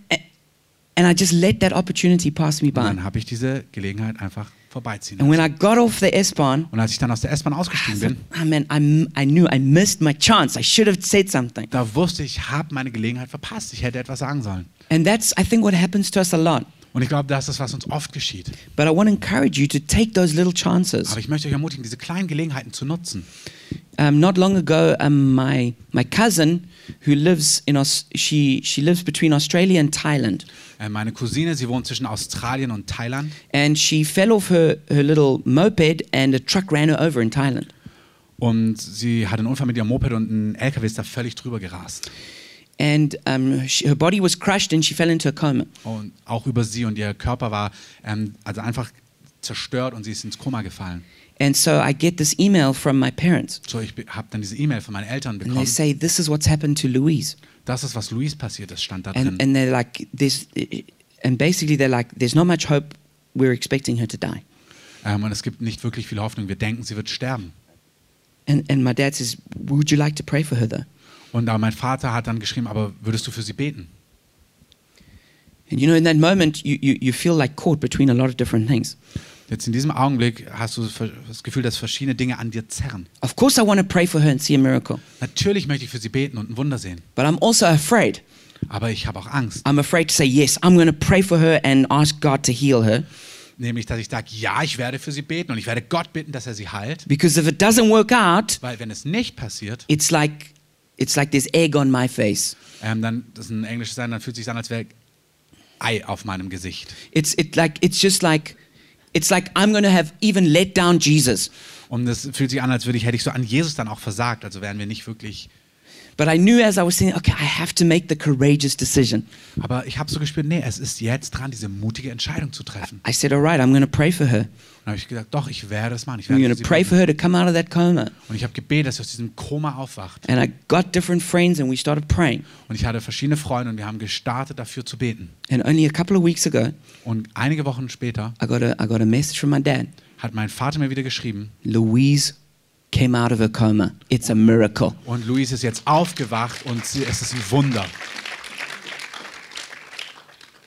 Speaker 2: and I just let that opportunity pass me
Speaker 1: Und
Speaker 2: by.
Speaker 1: dann habe ich diese Gelegenheit einfach vorbeiziehen
Speaker 2: And when. I got off the S-Bahn,
Speaker 1: Und als ich dann aus der S-Bahn
Speaker 2: I
Speaker 1: ausgestiegen
Speaker 2: thought,
Speaker 1: bin,
Speaker 2: man, I, m- I knew I missed my chance. I should have said something.
Speaker 1: da wusste ich, ich habe meine Gelegenheit verpasst. Ich hätte etwas sagen sollen.
Speaker 2: And that's, I think, what happens to us a lot.
Speaker 1: Und ich glaube, das ist, was uns oft geschieht.
Speaker 2: But I want to encourage you to take those little chances.
Speaker 1: Aber ich möchte euch ermutigen, diese kleinen Gelegenheiten zu nutzen.
Speaker 2: Um, not long ago, um, my my cousin, who lives in Aus- she she lives between Australia and Thailand,
Speaker 1: Äh, meine Cousine, sie wohnt zwischen Australien und Thailand
Speaker 2: and she fell off her her little moped, and a truck ran her over in Thailand.
Speaker 1: und sie hat einen Unfall mit ihrem Moped und ein LKW ist da völlig drüber gerast.
Speaker 2: And um, she, her body was crushed, and she fell into a coma.
Speaker 1: Und auch über sie und ihr Körper war ähm, also einfach zerstört und sie ist ins Koma gefallen.
Speaker 2: And so I get this email from my parents,
Speaker 1: So, ich habe dann diese E-Mail von meinen Eltern
Speaker 2: and they
Speaker 1: bekommen.
Speaker 2: say this is what's happened to Louise.
Speaker 1: Das ist, was Luis passiert ist, stand da drin.
Speaker 2: and and they're like there's and basically they're like there's not much hope we're expecting her to die
Speaker 1: Ähm, und es gibt nicht wirklich viel Hoffnung. Wir denken, sie wird sterben.
Speaker 2: and and my dad says would you like to pray for her though
Speaker 1: Und mein Vater hat dann geschrieben, aber würdest du für sie beten?
Speaker 2: and you know in that moment you, you, you feel like caught between a lot of different things
Speaker 1: Jetzt in diesem Augenblick hast du das Gefühl, dass verschiedene Dinge an dir zerren.
Speaker 2: of course i want to pray for her and see a miracle
Speaker 1: Natürlich möchte ich für sie beten und ein Wunder sehen.
Speaker 2: but i'm also afraid
Speaker 1: Aber ich habe auch Angst.
Speaker 2: i'm afraid to say yes i'm going to pray for her and ask god to heal her
Speaker 1: Nämlich, dass ich sage, ja, ich werde für sie beten und ich werde Gott bitten, dass er sie heilt.
Speaker 2: because if it doesn't work out
Speaker 1: Weil wenn es nicht passiert,
Speaker 2: it's like it's like there's egg on my face
Speaker 1: ähm, dann, das ist ein englisches Sein, dann fühlt sich an, als wäre Ei auf meinem Gesicht.
Speaker 2: it's it like it's just like it's like i'm to have even let down jesus
Speaker 1: Und es fühlt sich an, als würde ich, hätte ich so an Jesus dann auch versagt. Also wären wir nicht wirklich.
Speaker 2: But I knew as I was thinking, okay, I have to make the courageous decision.
Speaker 1: Aber ich habe so gespürt, nee, es ist jetzt dran, diese mutige Entscheidung zu treffen.
Speaker 2: I said, all right, I'm to pray for her.
Speaker 1: Habe ich gesagt, doch, ich werde es machen. Ich
Speaker 2: I'm
Speaker 1: werde
Speaker 2: going
Speaker 1: für
Speaker 2: to
Speaker 1: sie
Speaker 2: pray for her to come out of that coma.
Speaker 1: Und ich habe gebetet, dass sie aus diesem Koma aufwacht.
Speaker 2: And I got different friends and we started praying.
Speaker 1: Und ich hatte verschiedene Freunde und wir haben gestartet, dafür zu beten.
Speaker 2: And only a couple of weeks ago,
Speaker 1: Und einige Wochen später
Speaker 2: I got a, I got a message from my dad.
Speaker 1: hat mein Vater mir wieder geschrieben
Speaker 2: Louise came out of her coma. It's a miracle.
Speaker 1: und Luis ist jetzt aufgewacht und sie, es ist ein Wunder.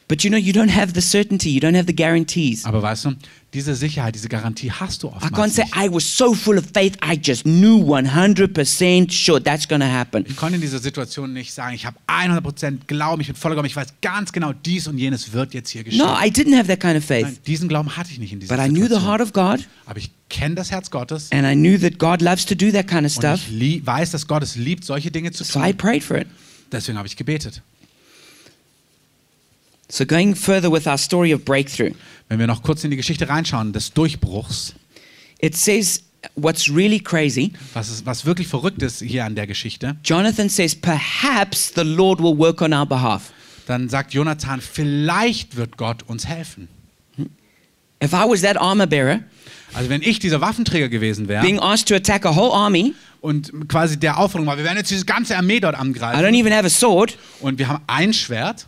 Speaker 2: But you know, you don't have the certainty, you don't have the guarantees.
Speaker 1: Aber weißt du, diese Sicherheit, diese Garantie hast du
Speaker 2: I can't
Speaker 1: oftmals
Speaker 2: say
Speaker 1: nicht.
Speaker 2: I was so full of faith, I just knew 100% sure that's to happen.
Speaker 1: Ich konnte in dieser Situation nicht sagen, ich habe 100% Glauben, ich bin voller Glauben, ich weiß ganz genau, dies und jenes wird jetzt hier geschehen.
Speaker 2: No, I didn't have that kind of
Speaker 1: Nein,
Speaker 2: faith.
Speaker 1: diesen Glauben hatte ich nicht in dieser
Speaker 2: But I knew the
Speaker 1: Situation.
Speaker 2: heart of God,
Speaker 1: Aber ich kenne das Herz Gottes
Speaker 2: and I knew that God loves to do that kind of
Speaker 1: und
Speaker 2: stuff.
Speaker 1: ich lie- weiß, dass Gott es liebt, solche Dinge zu
Speaker 2: So I
Speaker 1: tun.
Speaker 2: prayed for it.
Speaker 1: Deswegen habe ich gebetet.
Speaker 2: So going further with our story of breakthrough,
Speaker 1: Wenn wir noch kurz in die Geschichte reinschauen, des Durchbruchs,
Speaker 2: it says what's really crazy.
Speaker 1: was, ist, was wirklich verrückt ist hier an der Geschichte,
Speaker 2: Jonathan says, perhaps the Lord will work on our behalf.
Speaker 1: dann sagt Jonathan, vielleicht wird Gott uns helfen.
Speaker 2: If I was that armor bearer
Speaker 1: Also wenn ich dieser Waffenträger gewesen wäre
Speaker 2: being asked to attack a whole army,
Speaker 1: und quasi der Aufforderung war, wir werden jetzt diese ganze Armee dort
Speaker 2: I don't
Speaker 1: angreifen
Speaker 2: even have a sword,
Speaker 1: und wir haben ein Schwert,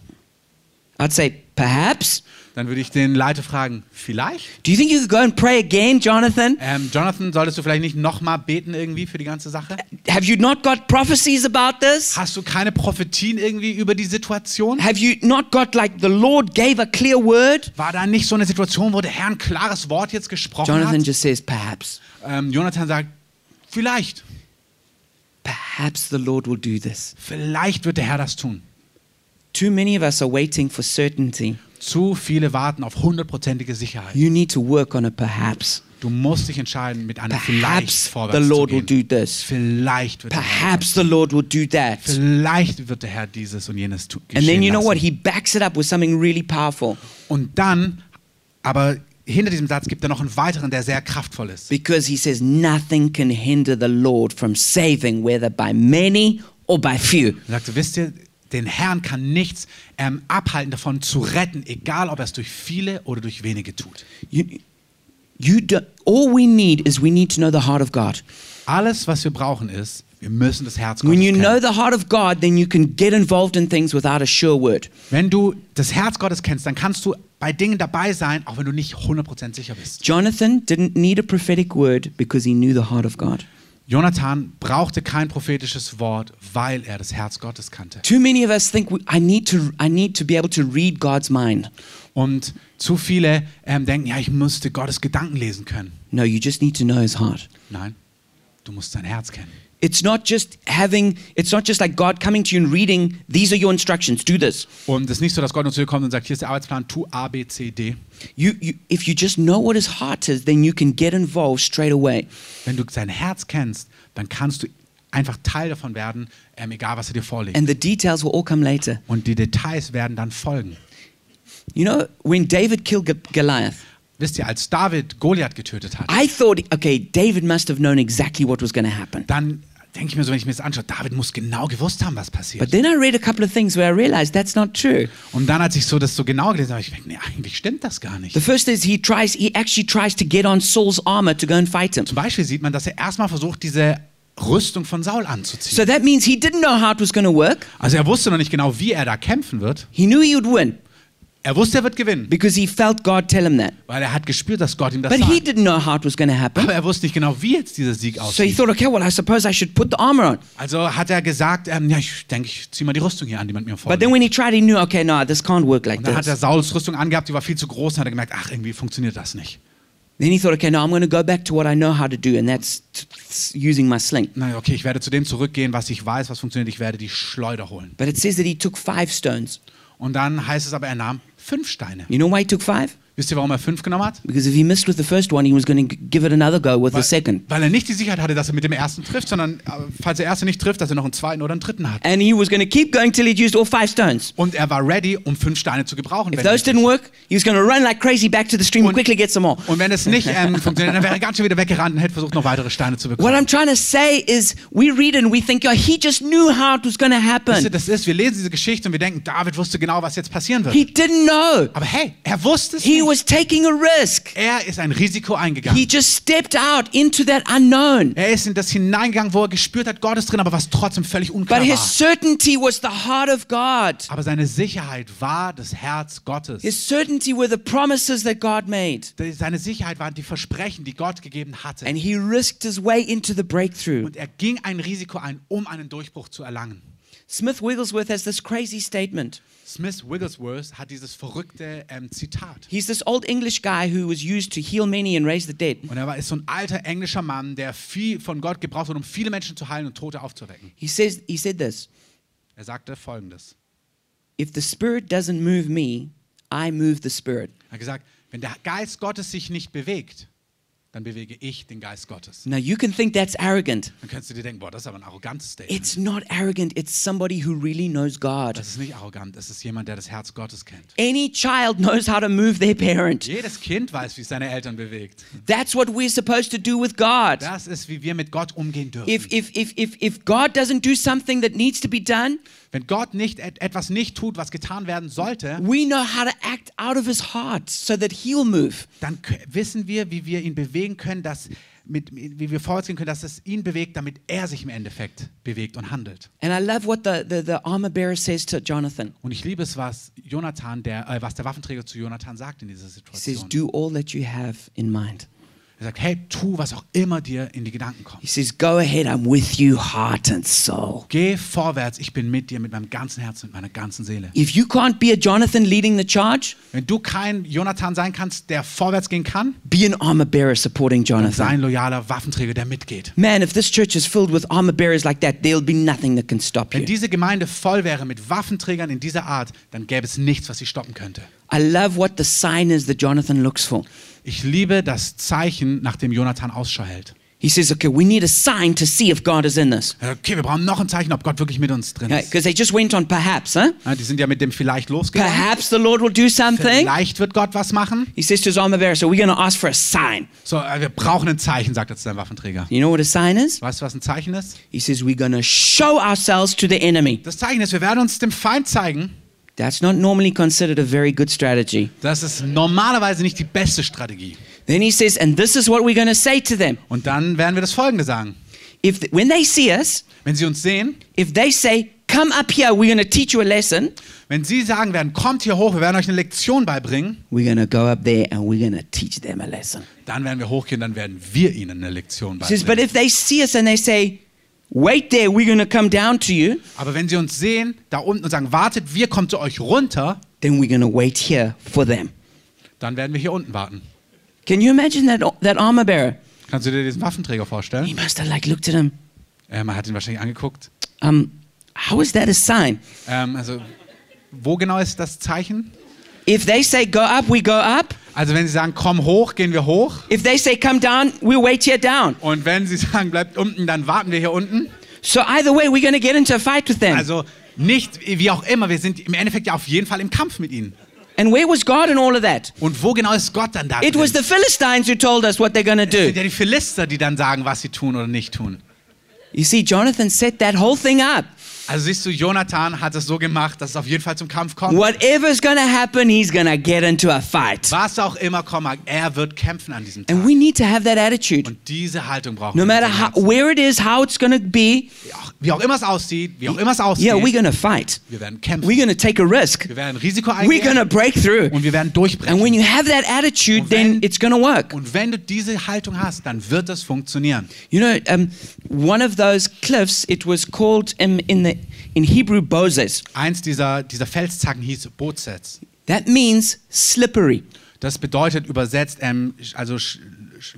Speaker 2: I'd say, perhaps.
Speaker 1: dann würde ich den Leiter fragen, vielleicht?
Speaker 2: Do you think you could go and pray again, Jonathan?
Speaker 1: Ähm, Jonathan, solltest du vielleicht nicht nochmal beten irgendwie für die ganze Sache?
Speaker 2: Have you not got prophecies about this?
Speaker 1: Hast du keine Prophetien irgendwie über die Situation?
Speaker 2: Have you not got like the Lord gave a clear word?
Speaker 1: War da nicht so eine Situation, wo der Herr ein klares Wort jetzt gesprochen
Speaker 2: Jonathan
Speaker 1: hat?
Speaker 2: just says, perhaps.
Speaker 1: Ähm, Jonathan sagt, vielleicht,
Speaker 2: Perhaps the Lord will do this.
Speaker 1: vielleicht wird der Herr das tun.
Speaker 2: Too many of us are waiting for certainty.
Speaker 1: Zu viele warten auf hundertprozentige Sicherheit.
Speaker 2: You need to work on a perhaps.
Speaker 1: Du musst dich entscheiden, mit einem Vielleicht
Speaker 2: Perhaps the
Speaker 1: vorwärts
Speaker 2: Lord
Speaker 1: zu
Speaker 2: will
Speaker 1: gehen.
Speaker 2: do this.
Speaker 1: Vielleicht wird der Herr
Speaker 2: Perhaps the Lord will do that.
Speaker 1: Vielleicht wird der Herr dieses und jenes tu-
Speaker 2: And then you know what?
Speaker 1: lassen.
Speaker 2: He backs it up with something really powerful
Speaker 1: Und dann, aber hinter diesem Satz gibt er noch einen weiteren, der sehr kraftvoll ist.
Speaker 2: because he says, Nothing can hinder the Lord from saving, whether by many or by few.
Speaker 1: Er sagt, wisst ihr, den Herrn kann nichts ähm, abhalten davon zu retten, egal ob er es durch viele oder durch wenige tut.
Speaker 2: You, you do, all we need is we need to know the heart of God.
Speaker 1: Alles, was wir brauchen, ist, wir müssen das Herz Gottes
Speaker 2: When you know
Speaker 1: kennen.
Speaker 2: the heart of God, then you can get involved in things without a sure word.
Speaker 1: Wenn du das Herz Gottes kennst, dann kannst du bei Dingen dabei sein, auch wenn du nicht 100% sicher bist.
Speaker 2: Jonathan didn't need a prophetic word because he knew the heart of God.
Speaker 1: Jonathan brauchte kein prophetisches Wort, weil er das Herz Gottes kannte.
Speaker 2: Too many of us think we, I need to I need to be able to read God's mind.
Speaker 1: Und zu viele ähm, denken, ja, ich müsste Gottes Gedanken lesen können.
Speaker 2: No, you just need to know his heart.
Speaker 1: Nein, du musst sein Herz kennen.
Speaker 2: It's not just having, it's not just like God coming to you and reading, these are your instructions, do this.
Speaker 1: Und es ist nicht so, dass Gott uns zu dir kommt und sagt, hier ist der Arbeitsplan, tu A, B, C, D.
Speaker 2: You, you, if you just know what his heart is, then you can get involved straight away.
Speaker 1: Wenn du sein Herz kennst, dann kannst du einfach Teil davon werden, ähm, egal was er dir vorlegt.
Speaker 2: And the details will all come later.
Speaker 1: Und die Details werden dann folgen.
Speaker 2: You know, when David killed Goliath,
Speaker 1: Wisst ihr, als David Goliath getötet hat,
Speaker 2: I thought, okay, David must have known exactly what was going to happen.
Speaker 1: dann denke ich mir so, wenn ich mir das anschaue, David muss genau gewusst haben, was passiert.
Speaker 2: But then I read a couple of things where I realized that's not true.
Speaker 1: Und dann, als ich so das so genau gelesen habe, ich gedacht, nee, eigentlich stimmt das gar nicht.
Speaker 2: The first is he tries, he actually tries to get on Saul's armor to go and fight him.
Speaker 1: Zum Beispiel sieht man, dass er erstmal versucht, diese Rüstung von Saul anzuziehen.
Speaker 2: So that means he didn't know how it was going to work.
Speaker 1: Also er wusste noch nicht genau, wie er da kämpfen wird.
Speaker 2: He knew he would win
Speaker 1: Er wusste, er wird gewinnen,
Speaker 2: because he felt God tell him that.
Speaker 1: weil er hat gespürt, dass Gott ihm das
Speaker 2: But he
Speaker 1: sagt.
Speaker 2: didn't know how it was going to happen.
Speaker 1: Aber er wusste nicht genau, wie jetzt dieser Sieg
Speaker 2: So he
Speaker 1: aussieht.
Speaker 2: thought, okay, well, I suppose I should put the armor on.
Speaker 1: Also hat er gesagt, ähm, ja, ich denke, ich ziehe mal die Rüstung hier an, die man mir
Speaker 2: But
Speaker 1: vorlegt.
Speaker 2: then when he tried, he knew, okay, no, this can't work like
Speaker 1: Und dann hat er
Speaker 2: this.
Speaker 1: Sauls Rüstung angehabt, die war viel zu groß, und hat er gemerkt, ach, irgendwie funktioniert das nicht.
Speaker 2: Then he thought, okay, no, I'm going to go back to what I know how to do, and that's using my sling.
Speaker 1: Na, okay, ich werde zu dem zurückgehen, was ich weiß, was funktioniert. Ich werde die Schleuder holen.
Speaker 2: But it says that he took five stones.
Speaker 1: Und dann heißt es aber, er nahm fünf Steine.
Speaker 2: You know why he took five?
Speaker 1: Wisst ihr, warum er fünf genommen hat?
Speaker 2: Because if he missed with the first one, he was going to give it another go with the
Speaker 1: Weil,
Speaker 2: second.
Speaker 1: weil er nicht die Sicherheit hatte, dass er mit dem ersten trifft, sondern äh, falls der erste nicht trifft, dass er noch einen zweiten oder einen dritten hat.
Speaker 2: And he was going to keep going till he'd used all five stones.
Speaker 1: Und er war ready, um fünf Steine zu gebrauchen.
Speaker 2: If those didn't work, he was going to run like crazy back to the stream and
Speaker 1: Und-
Speaker 2: quickly get some more.
Speaker 1: Und wenn es nicht ähm, funktioniert, dann wäre er ganz schön wieder weggerannt und hätte versucht, noch weitere Steine zu
Speaker 2: What
Speaker 1: bekommen.
Speaker 2: I'm trying to say is, we read and we think, oh, he just knew how it was going to
Speaker 1: Wisst ihr,
Speaker 2: happen.
Speaker 1: das ist, wir lesen diese Geschichte und wir denken, David wusste genau, was jetzt passieren wird.
Speaker 2: He didn't know.
Speaker 1: Aber hey, er wusste es
Speaker 2: He was taking a risk.
Speaker 1: Er ist ein Risiko eingegangen.
Speaker 2: He just stepped out into that unknown.
Speaker 1: Er ist in das hineingegangen, wo er gespürt hat, Gott ist drin, aber was trotzdem völlig unklar
Speaker 2: But his
Speaker 1: war.
Speaker 2: certainty was the heart of God.
Speaker 1: Aber seine Sicherheit war das Herz Gottes.
Speaker 2: His certainty were the promises that God made.
Speaker 1: Seine Sicherheit waren die Versprechen, die Gott gegeben hatte.
Speaker 2: And he risked his way into the breakthrough.
Speaker 1: Und er ging ein Risiko ein, um einen Durchbruch zu erlangen.
Speaker 2: Smith Wigglesworth has this crazy statement.
Speaker 1: Smith Wigglesworth hat dieses verrückte ähm, Zitat.
Speaker 2: He's this old English guy who was used to heal many and raise the dead.
Speaker 1: Und er war, ist so ein alter englischer Mann, der viel von Gott gebraucht hat, um viele Menschen zu heilen und Tote aufzuwecken.
Speaker 2: He says he said this.
Speaker 1: Er sagte folgendes.
Speaker 2: If the spirit doesn't move me, I move the spirit.
Speaker 1: Er hat gesagt, wenn der Geist Gottes sich nicht bewegt, dann bewege ich den Geist Gottes.
Speaker 2: Now you can think that's arrogant.
Speaker 1: Dann könntest du dir denken, boah, das ist aber ein arrogantes Statement.
Speaker 2: It's not arrogant. It's somebody who really knows God.
Speaker 1: Das ist nicht arrogant, das ist jemand, der das Herz Gottes kennt.
Speaker 2: Any child knows how to move their parent.
Speaker 1: Jedes Kind weiß, wie es seine Eltern bewegt.
Speaker 2: That's what we're supposed to do with God.
Speaker 1: Das ist, wie wir mit Gott umgehen dürfen.
Speaker 2: If, if, if, if, if God doesn't do something that needs to be done,
Speaker 1: Wenn Gott nicht et etwas nicht tut, was getan werden sollte,
Speaker 2: we know how to act out of his heart so that he'll move.
Speaker 1: dann wissen wir, wie wir ihn bewegen können, dass, mit, wie wir vorwärts gehen können, dass es ihn bewegt, damit er sich im Endeffekt bewegt und handelt.
Speaker 2: And I love what the, the, the armor bearer says to Jonathan.
Speaker 1: Und ich liebe es, was Jonathan, der, äh, was der Waffenträger zu Jonathan sagt in dieser
Speaker 2: He says,
Speaker 1: Situation.
Speaker 2: Do all that you have in mind.
Speaker 1: Er sagt, hey, tu, was auch immer dir in die Gedanken kommt.
Speaker 2: He says, Go ahead, I'm with you, heart and soul.
Speaker 1: Geh vorwärts, ich bin mit dir, mit meinem ganzen Herzen, mit meiner ganzen Seele.
Speaker 2: If you can't be a Jonathan leading the charge,
Speaker 1: Wenn du kein Jonathan sein kannst, der vorwärts gehen kann,
Speaker 2: be an armor bearer supporting
Speaker 1: dann sei
Speaker 2: Jonathan.
Speaker 1: ein loyaler Waffenträger, der mitgeht.
Speaker 2: Man, if this church is filled with armor bearers like that, there'll be nothing that can stop
Speaker 1: Wenn
Speaker 2: you.
Speaker 1: diese Gemeinde voll wäre mit Waffenträgern in dieser Art, dann gäbe es nichts, was sie stoppen könnte.
Speaker 2: I love what the sign is that Jonathan looks for.
Speaker 1: Ich liebe das Zeichen, nach dem Jonathan Ausschau hält.
Speaker 2: He says, Okay, we need a sign to see if God is in this.
Speaker 1: Okay, wir brauchen noch ein Zeichen, ob Gott wirklich mit uns drin ist.
Speaker 2: Because they just went on perhaps, huh?
Speaker 1: Ja, die sind ja mit dem vielleicht losgegangen.
Speaker 2: Perhaps the Lord will do something.
Speaker 1: Vielleicht wird Gott was machen.
Speaker 2: He says to his armor bearer, So we're going to ask for a sign.
Speaker 1: So, äh, wir brauchen ein Zeichen, sagt er zu seinem Waffenträger.
Speaker 2: You know what a sign is?
Speaker 1: Weißt du, was ein Zeichen ist?
Speaker 2: He says, We're going to show ourselves to the enemy.
Speaker 1: Das Zeichen ist, wir werden uns dem Feind zeigen.
Speaker 2: That's not normally considered a very good strategy.
Speaker 1: Das ist normalerweise nicht die beste Strategie.
Speaker 2: Then he says, And this is what we're going to say to them.
Speaker 1: Und dann werden wir das Folgende sagen.
Speaker 2: If when they see us,
Speaker 1: Wenn sie uns sehen,
Speaker 2: if they say, Come up here, we're going to teach you a lesson,
Speaker 1: wenn sie sagen werden, kommt hier hoch, wir werden euch eine Lektion beibringen,
Speaker 2: we're going to go up there and we're going to teach them a lesson.
Speaker 1: dann werden wir hochgehen, dann werden wir ihnen eine Lektion
Speaker 2: He says, But
Speaker 1: beibringen.
Speaker 2: if they see us and they say, Wait there, we're to come down to you,
Speaker 1: Aber wenn sie uns sehen, da unten und sagen, wartet, wir kommen zu euch runter,
Speaker 2: then we're to wait here for them.
Speaker 1: dann werden wir hier unten warten.
Speaker 2: Can you imagine that, that armor bearer?
Speaker 1: Kannst du dir diesen Waffenträger
Speaker 2: He
Speaker 1: vorstellen?
Speaker 2: must have like looked at him.
Speaker 1: Äh, man hat ihn wahrscheinlich angeguckt.
Speaker 2: Um, how is that a sign?
Speaker 1: Ähm, also, wo genau ist das Zeichen?
Speaker 2: If they say go up, we go up.
Speaker 1: Also, wenn sie sagen, komm hoch, gehen wir hoch.
Speaker 2: If they say come down, we wait here down.
Speaker 1: Und wenn sie sagen, bleibt unten, dann warten wir hier unten.
Speaker 2: So either way, we're going to get into a fight with them.
Speaker 1: Also, nicht, wie auch immer, wir sind im Endeffekt ja auf jeden Fall im Kampf mit ihnen.
Speaker 2: and where was God in all of that?
Speaker 1: Und wo genau ist Gott dann da?
Speaker 2: It was the Philistines who told us what they're going to
Speaker 1: Es sind
Speaker 2: do.
Speaker 1: ja die Philister, die dann sagen, was sie tun oder nicht tun.
Speaker 2: You see, Jonathan set that whole thing up.
Speaker 1: Also siehst du, Jonathan hat es so gemacht, dass es auf jeden Fall zum Kampf kommt.
Speaker 2: Whatever's to happen, he's to get into a fight.
Speaker 1: Was auch immer mag, er wird kämpfen an diesem Tag.
Speaker 2: And we need to have that attitude.
Speaker 1: Und diese Haltung brauchen
Speaker 2: No
Speaker 1: wir.
Speaker 2: matter
Speaker 1: in
Speaker 2: how, where it is, how it's to be,
Speaker 1: Wie auch- immer es aussieht, wie auch immer es aussieht,
Speaker 2: yeah, we're to fight.
Speaker 1: wir werden kämpfen.
Speaker 2: We're to take a risk.
Speaker 1: wir werden Risiko
Speaker 2: We're going to
Speaker 1: eingehen
Speaker 2: break through.
Speaker 1: und wir werden durchbrechen.
Speaker 2: And when you have that attitude,
Speaker 1: Und
Speaker 2: then
Speaker 1: wenn-
Speaker 2: it's to work.
Speaker 1: und wenn du diese Haltung hast, dann wird es funktionieren.
Speaker 2: You know, um, one of those cliffs, it was called um, in the in Hebrew Bozes.
Speaker 1: Eins dieser, dieser Felszacken hieß Bootsets.
Speaker 2: That means slippery,
Speaker 1: Das bedeutet übersetzt, ähm, also sch, sch,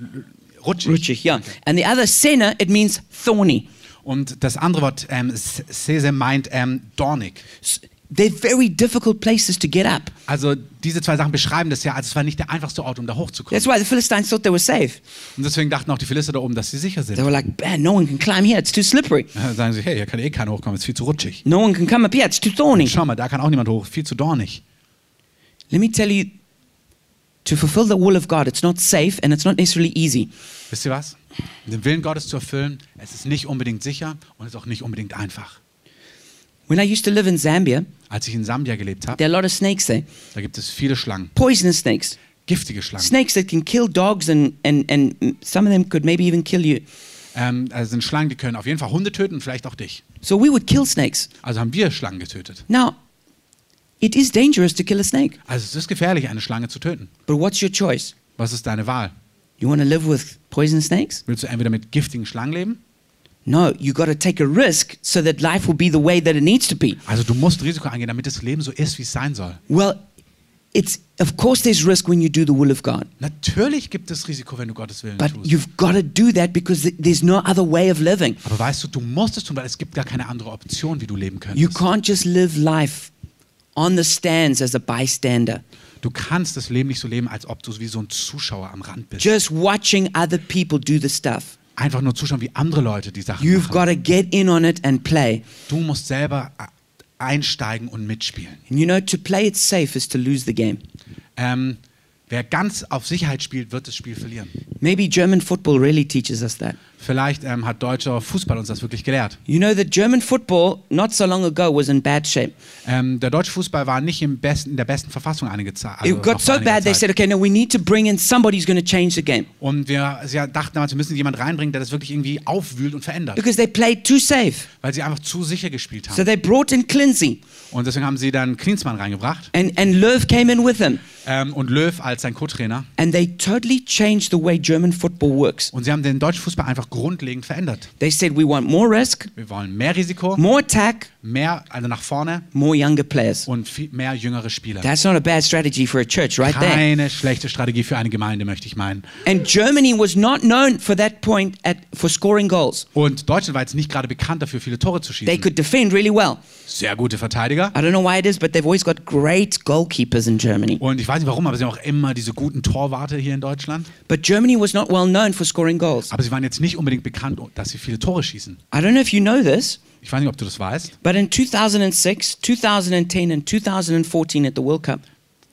Speaker 1: rutschig.
Speaker 2: rutschig, yeah. And the other sena, it means thorny.
Speaker 1: Und das andere Wort, ähm, Sese, meint ähm, dornig.
Speaker 2: They're very difficult places to get up.
Speaker 1: Also diese zwei Sachen beschreiben das ja, also es war nicht der einfachste Ort, um da hochzukommen.
Speaker 2: That's why the Philistines thought they were safe.
Speaker 1: Und deswegen dachten auch die Philister da oben, dass sie sicher
Speaker 2: They
Speaker 1: sind.
Speaker 2: were like, man, no one can climb here. It's too slippery.
Speaker 1: Dann sagen sie, hey, hier kann eh keiner hochkommen, ist viel zu rutschig.
Speaker 2: No one can come up here. It's too thorny.
Speaker 1: Schau mal, da kann auch niemand hoch, viel zu dornig.
Speaker 2: Let me tell you, to fulfill the will of God, it's not safe and it's not necessarily easy.
Speaker 1: Wisst ihr was? Den Willen Gottes zu erfüllen, es ist nicht unbedingt sicher und es ist auch nicht unbedingt einfach.
Speaker 2: When I used to live in Zambia,
Speaker 1: Als ich in Sambia gelebt habe,
Speaker 2: there are a lot of snakes there,
Speaker 1: da gibt es viele Schlangen,
Speaker 2: poisonous snakes.
Speaker 1: giftige Schlangen.
Speaker 2: snakes that can kill dogs and, and, and some of them could maybe even kill you.
Speaker 1: Ähm, also sind Schlangen, die können auf jeden Fall Hunde töten vielleicht auch dich.
Speaker 2: So we would kill snakes.
Speaker 1: Also haben wir Schlangen getötet.
Speaker 2: Now, it is dangerous to kill a snake,
Speaker 1: Also es ist gefährlich, eine Schlange zu töten.
Speaker 2: but what's your choice?
Speaker 1: Was ist deine Wahl?
Speaker 2: You want to live with poison snakes?
Speaker 1: Willst du entweder mit giftigen Schlangen leben?
Speaker 2: No, you got to take a risk so that life will be the way that it needs to be.
Speaker 1: Also du musst Risiko eingehen, damit das Leben so ist, wie es sein soll.
Speaker 2: Well, it's of course there's risk when you do the will of God,
Speaker 1: Natürlich gibt es Risiko, wenn du Gottes Willen
Speaker 2: but
Speaker 1: tust.
Speaker 2: you've got to do that because th- there's no other way of living.
Speaker 1: Aber weißt du, du musst es tun, weil es gibt gar keine andere Option, wie du leben
Speaker 2: You
Speaker 1: könntest.
Speaker 2: can't just live life on the stands as a bystander,
Speaker 1: Du kannst das Leben nicht so leben, als ob du wie so ein Zuschauer am Rand bist.
Speaker 2: just watching other people do the stuff.
Speaker 1: Einfach nur zuschauen, wie andere Leute die Sachen
Speaker 2: You've
Speaker 1: machen.
Speaker 2: got to get in on it and play.
Speaker 1: Du musst selber äh, einsteigen und mitspielen.
Speaker 2: And you know, to play it safe is to lose the game.
Speaker 1: Ähm, wer ganz auf Sicherheit spielt, wird das Spiel verlieren.
Speaker 2: Maybe German football really teaches us that.
Speaker 1: Vielleicht ähm, hat deutscher Fußball uns das wirklich gelehrt.
Speaker 2: You know that German football, not so long ago, was in bad shape.
Speaker 1: Ähm, der deutsche Fußball war nicht im besten, in der besten Verfassung einige Zeit.
Speaker 2: it got so bad, they said, okay, now we need to bring in somebody who's going to change the game
Speaker 1: und wir sie dachten damals, wir müssen jemanden reinbringen, der das wirklich irgendwie aufwühlt und verändert.
Speaker 2: because they played too safe.
Speaker 1: Weil sie einfach zu sicher gespielt haben.
Speaker 2: So they brought in Clincy,
Speaker 1: Und deswegen haben sie dann Klinsmann reingebracht
Speaker 2: and, and Löw came in with him.
Speaker 1: ähm, und Löw als sein Co-Trainer.
Speaker 2: And they totally changed the way German football works.
Speaker 1: Und sie haben den deutschen Fußball einfach grundlegend verändert.
Speaker 2: They said, we want more risk,
Speaker 1: Wir wollen mehr Risiko,
Speaker 2: more attack,
Speaker 1: mehr, also nach vorne
Speaker 2: more younger players.
Speaker 1: und mehr jüngere Spieler.
Speaker 2: That's not a bad strategy for a church, right there.
Speaker 1: Keine schlechte Strategie für eine Gemeinde, möchte ich meinen.
Speaker 2: And Germany was not known for that point at, for scoring goals.
Speaker 1: Und Deutschland war jetzt nicht gerade bekannt dafür, viele Tore zu
Speaker 2: They
Speaker 1: schießen.
Speaker 2: could defend really well.
Speaker 1: Sehr gute Verteidiger.
Speaker 2: I don't know why it is, but they've always got great goalkeepers in Germany.
Speaker 1: Und ich weiß nicht warum, aber sie haben auch immer diese guten Torwarte hier in Deutschland.
Speaker 2: But Germany was not well known for scoring goals.
Speaker 1: Aber sie waren jetzt nicht unbedingt bekannt, dass sie viele Tore schießen.
Speaker 2: I don't know if you know this,
Speaker 1: Ich weiß nicht, ob du das weißt.
Speaker 2: but in 2006, 2010, and 2014 at the World Cup,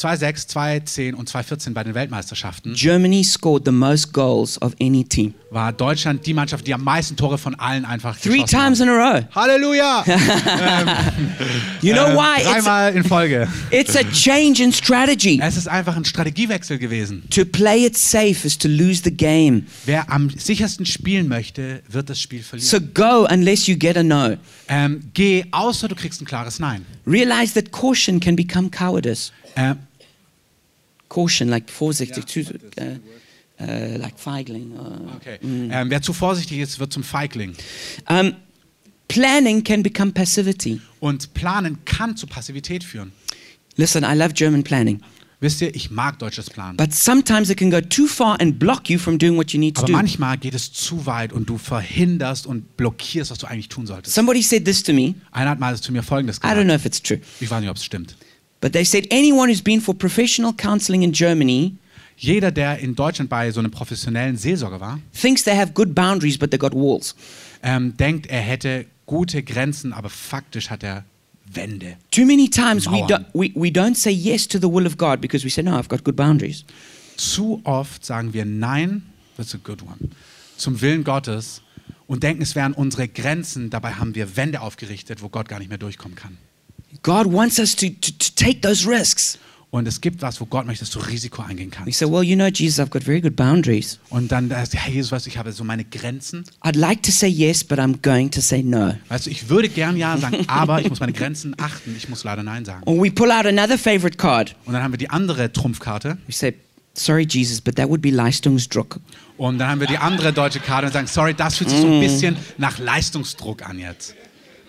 Speaker 1: 2-6, 2-10 und 2-14 bei den Weltmeisterschaften
Speaker 2: Germany scored the most goals of any team.
Speaker 1: war Deutschland die Mannschaft, die am meisten Tore von allen einfach
Speaker 2: Three
Speaker 1: geschossen
Speaker 2: times in a row.
Speaker 1: Halleluja!
Speaker 2: You know
Speaker 1: Ähm,
Speaker 2: why? It's,
Speaker 1: Dreimal in Folge.
Speaker 2: it's a change in strategy.
Speaker 1: Es ist einfach ein Strategiewechsel gewesen.
Speaker 2: To play it safe is to lose the game.
Speaker 1: Wer am sichersten spielen möchte, wird das Spiel verlieren.
Speaker 2: So go unless you get a no.
Speaker 1: ähm, geh, außer du kriegst ein klares Nein.
Speaker 2: Realize that caution can become cowardice.
Speaker 1: Ähm,
Speaker 2: Caution, like vorsichtig, zu, uh, uh, like feigling. Uh,
Speaker 1: okay. ähm, wer zu vorsichtig ist, wird zum Feigling.
Speaker 2: Um, planning can become passivity.
Speaker 1: Und planen kann zu Passivität führen.
Speaker 2: Listen, I love German planning.
Speaker 1: Wisst ihr, ich mag deutsches Plan.
Speaker 2: But sometimes it can go too far and block you from doing what you need to
Speaker 1: Aber
Speaker 2: do.
Speaker 1: manchmal geht es zu weit und du verhinderst und blockierst, was du eigentlich tun solltest.
Speaker 2: Somebody said this to me.
Speaker 1: Einer hat mal zu mir Folgendes
Speaker 2: I don't
Speaker 1: gesagt.
Speaker 2: know if it's true.
Speaker 1: Ich weiß nicht, ob es stimmt.
Speaker 2: But they said anyone who's been for professional counseling in Germany
Speaker 1: Jeder, der in Deutschland bei so einem professionellen Seelsorger war,
Speaker 2: thinks they have good boundaries, but they got walls.
Speaker 1: ähm, denkt, er hätte gute Grenzen, aber faktisch hat er Wände.
Speaker 2: Too many times we, do, we, we don't say yes to the will of God because we say, no, I've got good boundaries.
Speaker 1: Zu oft sagen wir Nein, that's a good one, zum Willen Gottes und denken, es wären unsere Grenzen. Dabei haben wir Wände aufgerichtet, wo Gott gar nicht mehr durchkommen kann.
Speaker 2: God wants us to, to, to take those risks.
Speaker 1: Und es gibt was, wo Gott möchte, dass du Risiko eingehen
Speaker 2: We
Speaker 1: kannst.
Speaker 2: say, well, you know, Jesus, I've got very good boundaries.
Speaker 1: Und dann, da ist, hey Jesus, weißt ich habe so meine Grenzen.
Speaker 2: I'd like to say yes, but I'm going to say no.
Speaker 1: Weißt du, ich würde gern Ja sagen, aber ich muss meine Grenzen achten. Ich muss leider Nein sagen.
Speaker 2: Or we pull out another favorite card.
Speaker 1: Und dann haben wir die andere Trumpfkarte.
Speaker 2: We say, sorry, Jesus, but that would be Leistungsdruck.
Speaker 1: Und dann haben wir die andere deutsche Karte und sagen, sorry, das fühlt sich so ein bisschen nach Leistungsdruck an jetzt.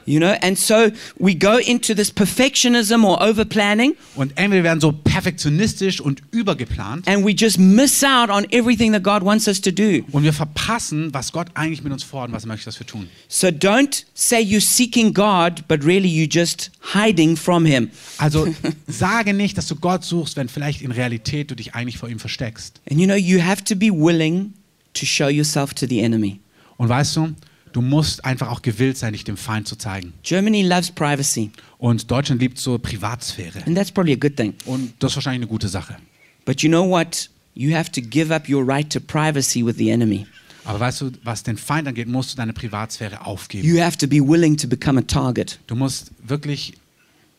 Speaker 2: You know, and so we go into this perfectionism or over planning,
Speaker 1: Und entweder wir werden so perfektionistisch und übergeplant
Speaker 2: and we just miss out on everything that God wants us to do.
Speaker 1: und wir verpassen, was Gott eigentlich mit uns und was er möchte, dass wir tun.
Speaker 2: So don't say you're seeking God, but really you're just hiding from Him.
Speaker 1: Also sage nicht, dass du Gott suchst, wenn vielleicht in Realität du dich eigentlich vor ihm versteckst.
Speaker 2: And you know, you have to be willing to show yourself to the enemy.
Speaker 1: Und weißt du, du musst einfach auch gewillt sein, dich dem Feind zu zeigen.
Speaker 2: Germany loves privacy,
Speaker 1: Und Deutschland liebt so Privatsphäre.
Speaker 2: and that's probably a good thing.
Speaker 1: Und das ist wahrscheinlich eine gute Sache.
Speaker 2: But you know what? You have to give up your right to privacy with the enemy.
Speaker 1: Aber weißt du, was den Feind angeht, musst du deine Privatsphäre aufgeben.
Speaker 2: You have to be willing to become a target.
Speaker 1: Du musst wirklich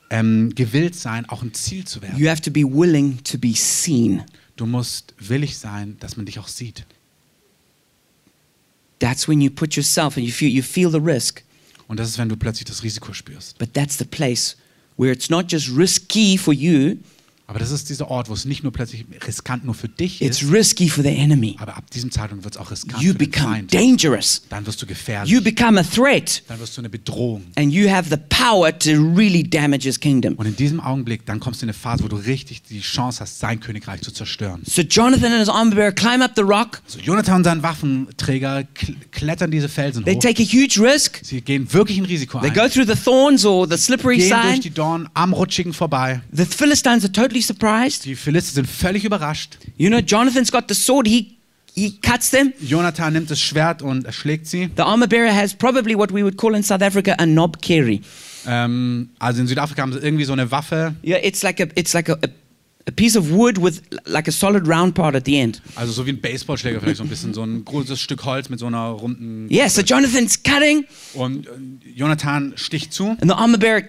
Speaker 1: ähm, gewillt sein, auch ein Ziel zu werden.
Speaker 2: You have to be willing to be seen.
Speaker 1: Du musst willig sein, dass man dich auch sieht.
Speaker 2: That's when you put yourself and you feel, you feel the risk.
Speaker 1: Und das ist, wenn du plötzlich das Risiko spürst.
Speaker 2: But that's the place where it's not just risky for you,
Speaker 1: Aber das ist dieser Ort, wo es nicht nur plötzlich riskant nur für dich
Speaker 2: it's
Speaker 1: ist,
Speaker 2: risky for the enemy.
Speaker 1: aber ab diesem Zeitpunkt wird es auch riskant
Speaker 2: You
Speaker 1: für den
Speaker 2: become
Speaker 1: Feind.
Speaker 2: dangerous.
Speaker 1: Dann wirst du gefährlich.
Speaker 2: You become a threat.
Speaker 1: Dann wirst du eine Bedrohung.
Speaker 2: And you have the power to really damage his kingdom.
Speaker 1: Und in diesem Augenblick, dann kommst du in eine Phase, wo du richtig die Chance hast, sein Königreich zu zerstören.
Speaker 2: So Jonathan and his armor bearer climb up the rock.
Speaker 1: So, Jonathan und sein Waffenträger kl- klettern diese Felsen
Speaker 2: They
Speaker 1: hoch.
Speaker 2: take a huge risk.
Speaker 1: Sie gehen wirklich ein Risiko
Speaker 2: They
Speaker 1: ein.
Speaker 2: go through the thorns or the slippery
Speaker 1: Gehen durch
Speaker 2: side.
Speaker 1: die Dornen am Rutschigen vorbei.
Speaker 2: The Philistines are totally surprised.
Speaker 1: Die Philister sind völlig überrascht.
Speaker 2: You know, Jonathan's got the sword. He he cuts them.
Speaker 1: Jonathan nimmt das Schwert und erschlägt sie.
Speaker 2: The armor bearer has probably what we would call in South Africa a knob carry.
Speaker 1: Ähm, also in Südafrika haben sie irgendwie so eine Waffe.
Speaker 2: Yeah, it's like a it's like a, a, a piece of wood with like a solid round part at the end.
Speaker 1: Also so wie ein Baseballschläger vielleicht so ein bisschen. So ein großes Stück Holz mit so einer runden...
Speaker 2: Yeah, so Jonathan's cutting,
Speaker 1: Und äh, Jonathan sticht zu.
Speaker 2: and the armor bearer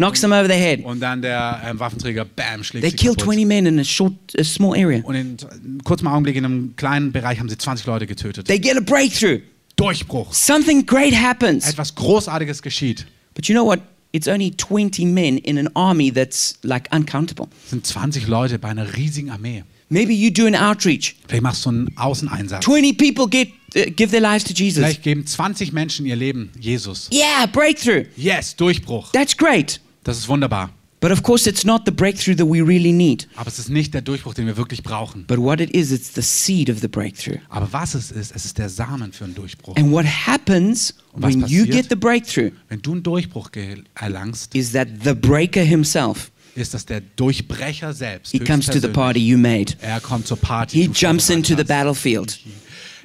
Speaker 2: knocks him over the head.
Speaker 1: Und dann der ähm, Waffenträger, bam, schlägt
Speaker 2: They
Speaker 1: sie
Speaker 2: kill
Speaker 1: kaputt.
Speaker 2: 20 men in a short, a small area.
Speaker 1: Und in einem kurzen Augenblick, in einem kleinen Bereich, haben sie 20 Leute getötet.
Speaker 2: They get a breakthrough.
Speaker 1: Durchbruch.
Speaker 2: Something great happens.
Speaker 1: Etwas Großartiges geschieht.
Speaker 2: But you know what? It's only 20 men in an army that's like uncountable.
Speaker 1: Es sind 20 Leute bei einer riesigen Armee.
Speaker 2: Maybe you do an outreach.
Speaker 1: Vielleicht machst du einen Außeneinsatz.
Speaker 2: 20 people get uh, give their lives to Jesus.
Speaker 1: Vielleicht geben 20 Menschen ihr Leben Jesus.
Speaker 2: Yeah, breakthrough.
Speaker 1: Yes, Durchbruch.
Speaker 2: That's great.
Speaker 1: Das ist wunderbar.
Speaker 2: But of course, it's not the breakthrough that we really need.
Speaker 1: Aber es ist nicht der Durchbruch, den wir wirklich brauchen.
Speaker 2: But what it is, it's the seed of the breakthrough.
Speaker 1: Aber was es ist, es ist der Samen für einen Durchbruch.
Speaker 2: And what happens when you
Speaker 1: passiert?
Speaker 2: get the breakthrough
Speaker 1: Wenn du einen Durchbruch erlangst,
Speaker 2: is that the breaker himself,
Speaker 1: ist das der Durchbrecher selbst.
Speaker 2: he comes to the party you made.
Speaker 1: Er kommt zur Party.
Speaker 2: He
Speaker 1: die du
Speaker 2: jumps into the battlefield.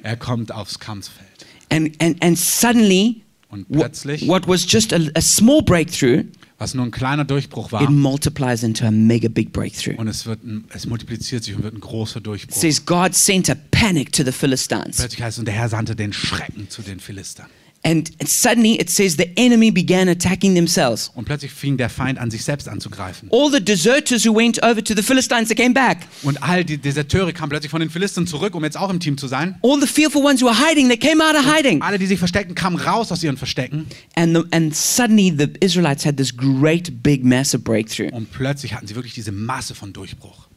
Speaker 1: Er kommt aufs Kampffeld.
Speaker 2: And, and, and suddenly,
Speaker 1: Und plötzlich,
Speaker 2: what was just a, a small breakthrough,
Speaker 1: was nur ein kleiner Durchbruch
Speaker 2: it
Speaker 1: war,
Speaker 2: multiplies into a mega big breakthrough.
Speaker 1: und es, wird ein, es multipliziert sich und wird ein großer
Speaker 2: It
Speaker 1: Durchbruch.
Speaker 2: says God sent a panic to the Philistines.
Speaker 1: Plötzlich heißt es, und der Herr sandte den Schrecken zu den Philistern.
Speaker 2: And suddenly it says the enemy began attacking themselves.
Speaker 1: Und plötzlich fing der Feind an, sich selbst anzugreifen.
Speaker 2: All the deserters who went over to the Philistines, they came back.
Speaker 1: Und all die Deserteure kamen plötzlich von den Philistern zurück, um jetzt auch im Team zu sein.
Speaker 2: All the fearful ones who were hiding, they came out of hiding.
Speaker 1: Alle, die sich versteckten, kamen raus aus ihren Verstecken.
Speaker 2: And, the, and suddenly the Israelites had this great, big, massive breakthrough.
Speaker 1: Und plötzlich hatten sie wirklich diese Masse von Durchbruch.